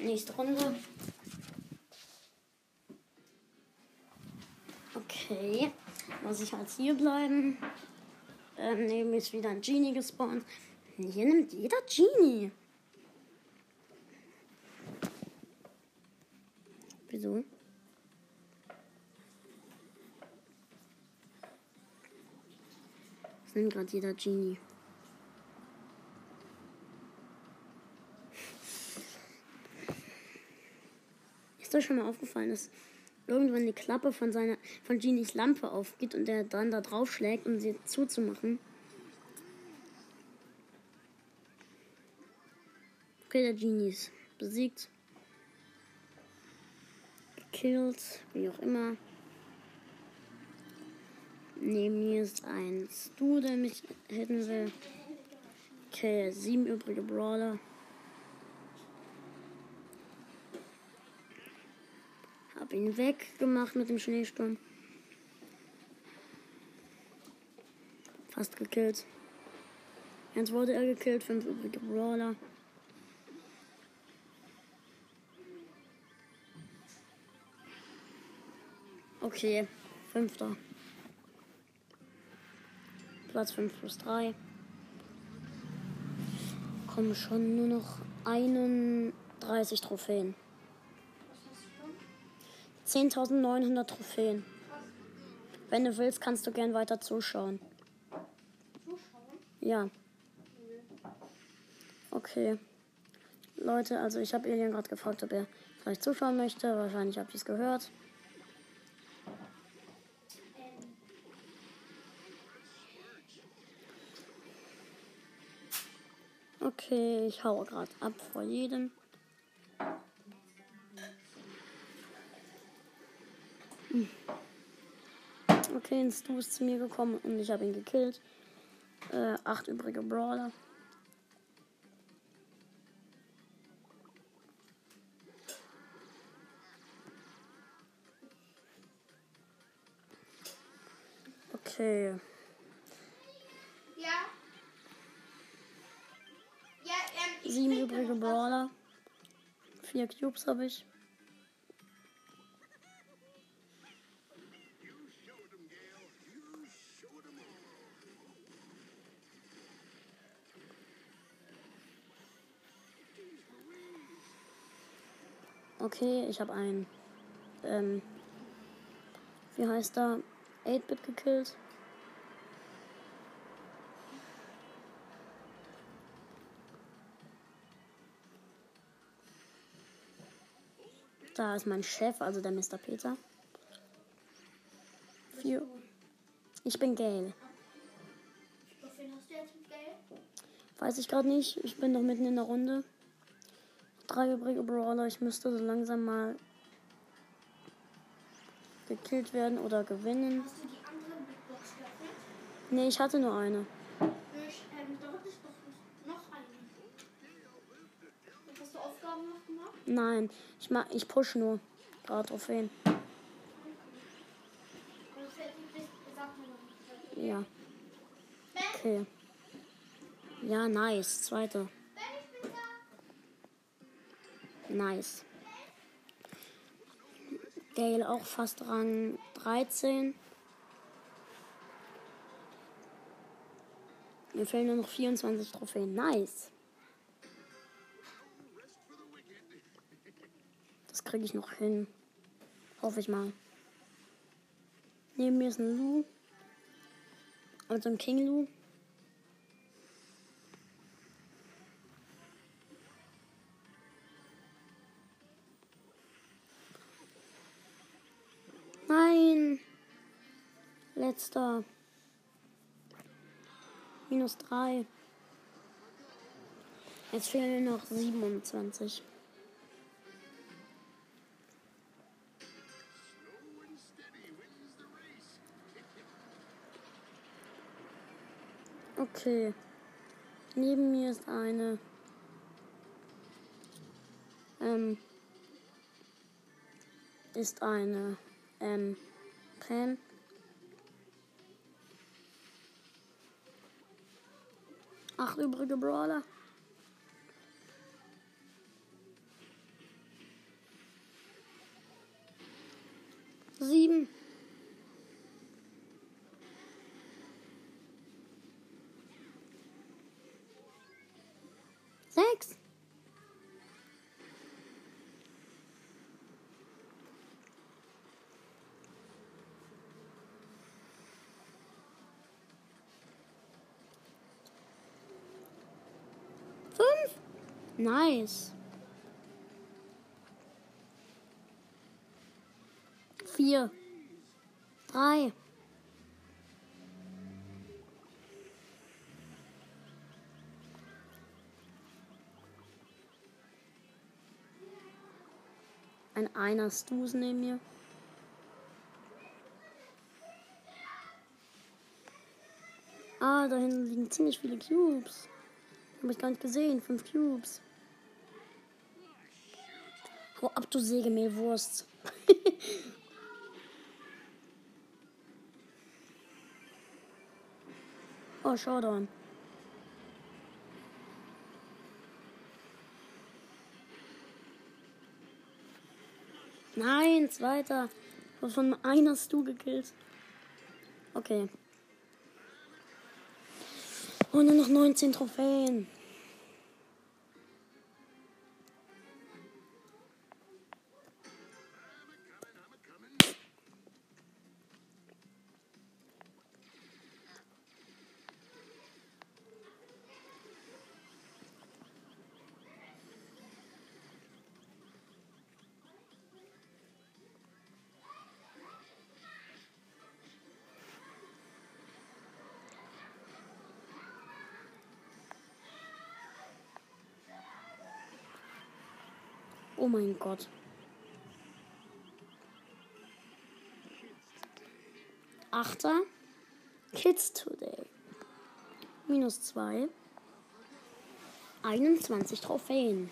Speaker 1: Nächste Runde. Okay. Muss ich halt hier bleiben. Ähm, neben mir ist wieder ein Genie gespawnt. Hier nimmt jeder Genie. Wieso? Nimmt gerade jeder Genie? Ist euch schon mal aufgefallen, dass irgendwann die Klappe von seiner von Genies Lampe aufgeht und er dann da drauf schlägt, um sie zuzumachen? Okay, der Genie ist besiegt. gekillt, wie auch immer. Neben mir ist ein Stu, der mich hitten will. Okay, sieben übrige Brawler. Hab ihn weggemacht mit dem Schneesturm. Fast gekillt. Jetzt wurde er gekillt, fünf übrige Brawler. Okay, fünfter. Platz 5 plus 3. Kommen schon nur noch 31 Trophäen. 10.900 Trophäen. Wenn du willst, kannst du gern weiter zuschauen. Ja. Okay. Leute, also ich habe Alien gerade gefragt, ob er vielleicht zuschauen möchte. Wahrscheinlich habt ihr es gehört. Ich hau gerade ab vor jedem. Hm. Okay, ein Stu ist zu mir gekommen und ich habe ihn gekillt. Äh, acht übrige Brawler. Okay. Sieben übrige. Brawler. Vier Cubes habe ich. Okay, ich habe einen. Ähm, wie heißt er? 8-Bit gekillt. Da ist mein Chef, also der Mr. Peter. Vier. Ich bin Gail. Weiß ich gerade nicht. Ich bin noch mitten in der Runde. Drei übrige Brawler. Ich müsste so langsam mal gekillt werden oder gewinnen.
Speaker 3: Hast du die andere Big Box geöffnet?
Speaker 1: Nee, ich hatte nur eine. Nein, ich mach, ich push nur. Gerade
Speaker 3: noch nicht.
Speaker 1: Ja. Okay. Ja, nice. Zweite.
Speaker 3: Ben, ich bin da.
Speaker 1: Nice. Gale auch fast Rang 13. Mir fehlen nur noch 24 Trophäen. Nice. Kriege ich noch hin. Hoffe ich mal. Neben mir ist ein Lu. Also ein King Lu. Nein. Letzter. Minus 3. Jetzt fehlen noch 27. Okay. Neben mir ist eine. Ähm. Ist eine. Ähm. Pam. Acht übrige Brawler. Sieben. Sechs. Fünf. Nice. Vier. Drei. ein einer Stus neben mir. Ah, da hinten liegen ziemlich viele Cubes. Habe ich gar nicht gesehen. Fünf Cubes. Hau ab, du Sägemehlwurst. *laughs* oh, Showdown. Nein, zweiter. Von einer hast du gekillt. Okay. Und nur noch 19 Trophäen. Oh mein Gott. Achter. Kids Today. Minus zwei. 21 Trophäen.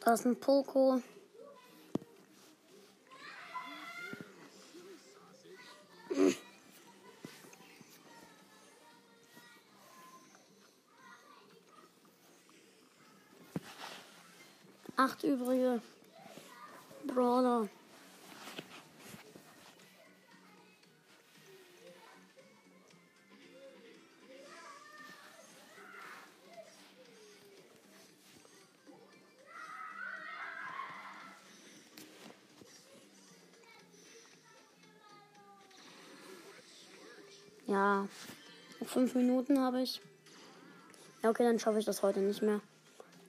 Speaker 1: Da ist ein Poco. Acht übrige Brawler. Ja, fünf Minuten habe ich. Ja, okay, dann schaffe ich das heute nicht mehr.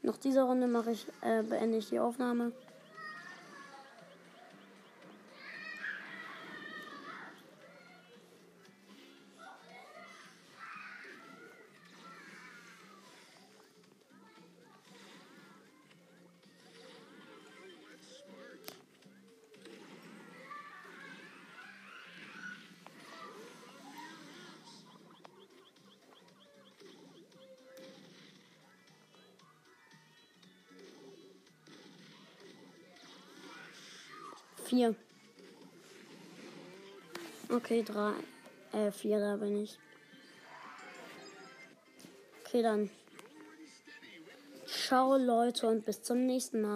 Speaker 1: Noch diese Runde mache ich, äh, beende ich die Aufnahme. Vier. Okay, drei. Äh, vier, da bin ich. Okay, dann. Ciao, Leute, und bis zum nächsten Mal.